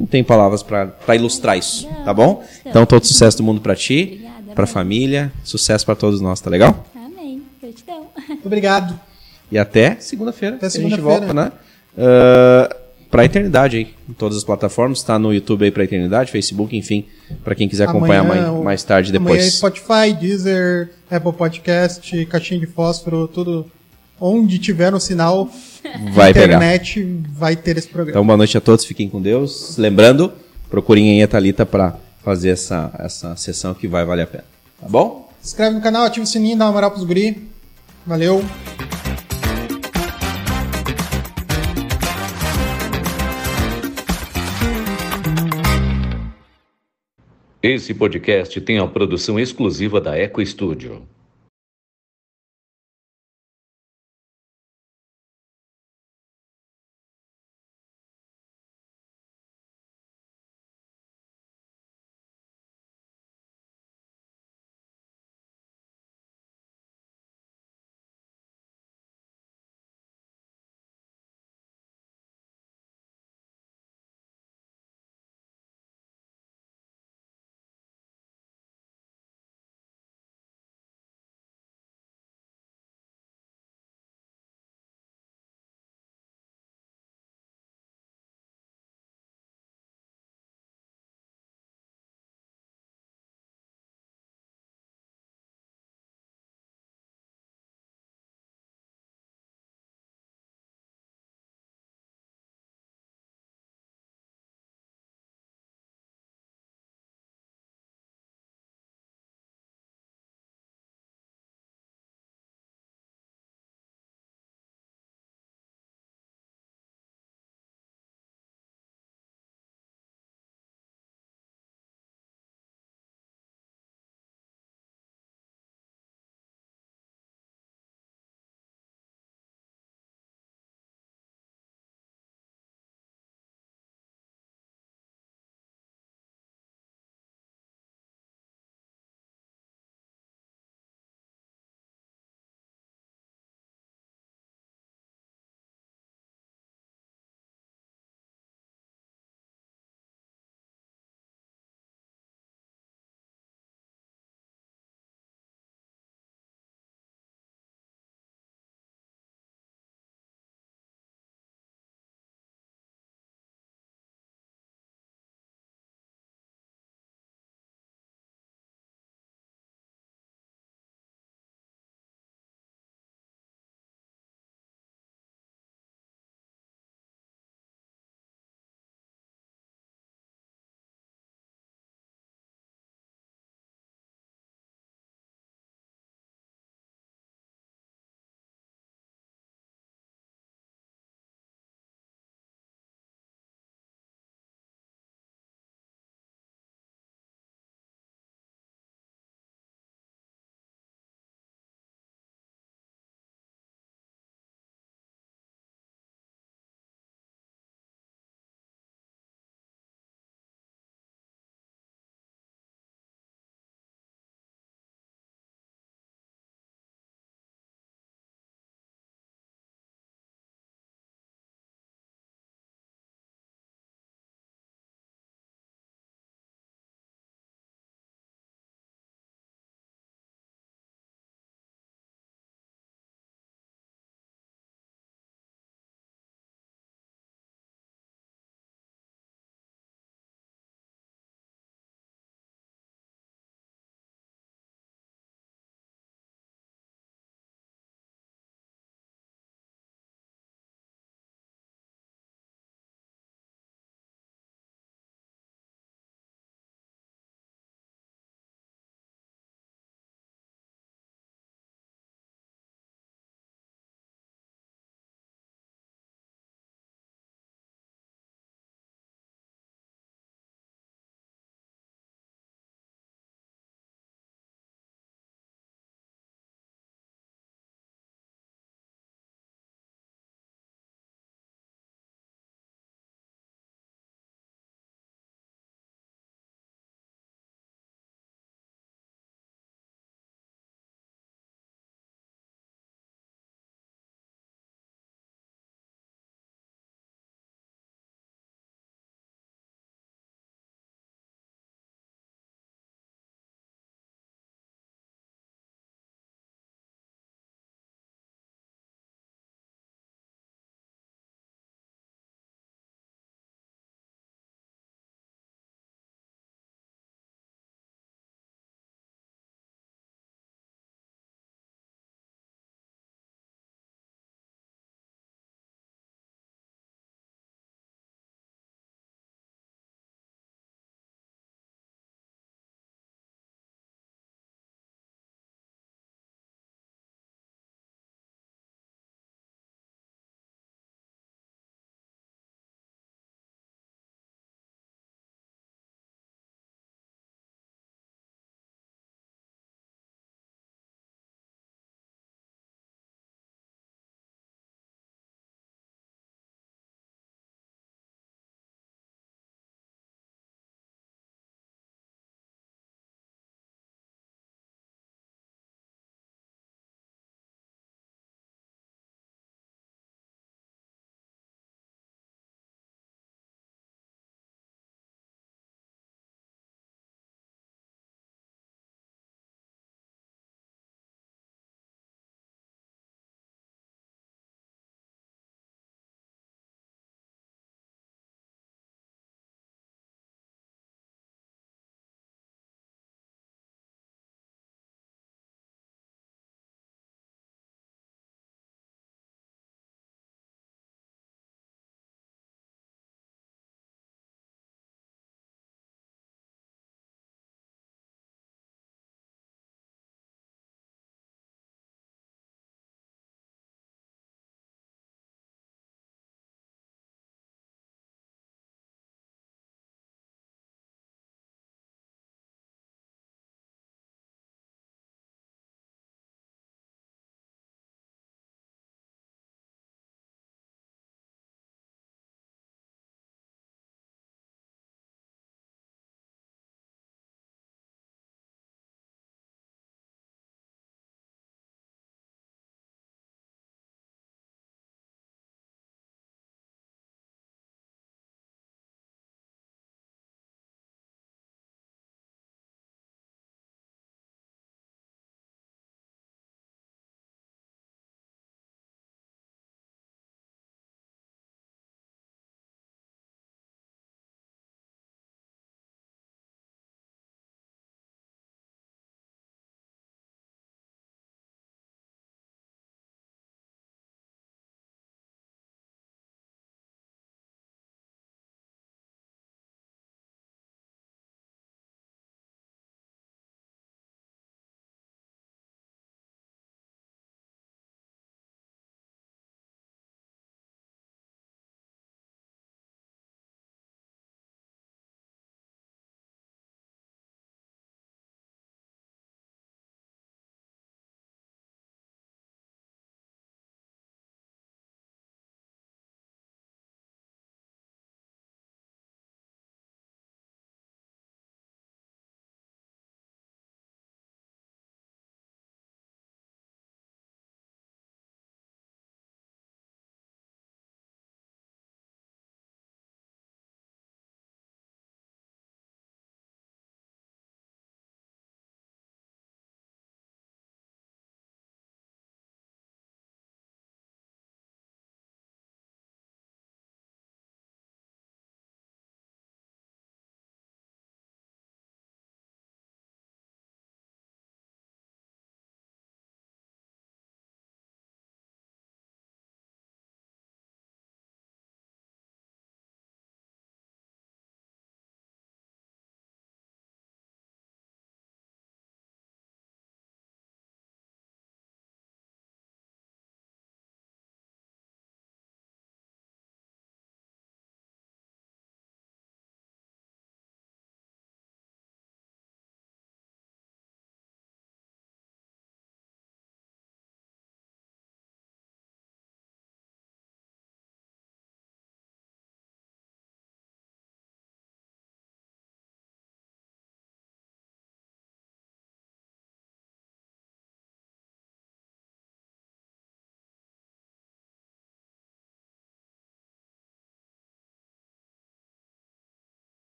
Não tem palavras pra pra ilustrar isso, tá bom? Então, todo sucesso do mundo pra ti, Obrigada, pra amém. família, sucesso pra todos nós, tá legal? Amém. Gratidão. Muito obrigado. E até segunda-feira. Até que a gente segunda-feira. volta, né? Uh, pra eternidade aí. Em todas as plataformas. Tá no YouTube aí pra eternidade, Facebook, enfim. Pra quem quiser acompanhar Amanhã, mais, mais tarde Amanhã é depois. Spotify, Deezer, Apple Podcast, Caixinha de Fósforo, tudo. Onde tiver um sinal Vai pegar. internet, vai ter esse programa. Então, boa noite a todos. Fiquem com Deus. Lembrando, procurem aí a Thalita pra fazer essa, essa sessão que vai valer a pena. Tá bom? Se inscreve no canal, ativa o sininho, dá uma moral pros guri. Valeu. Esse podcast tem a produção exclusiva da Eco Studio.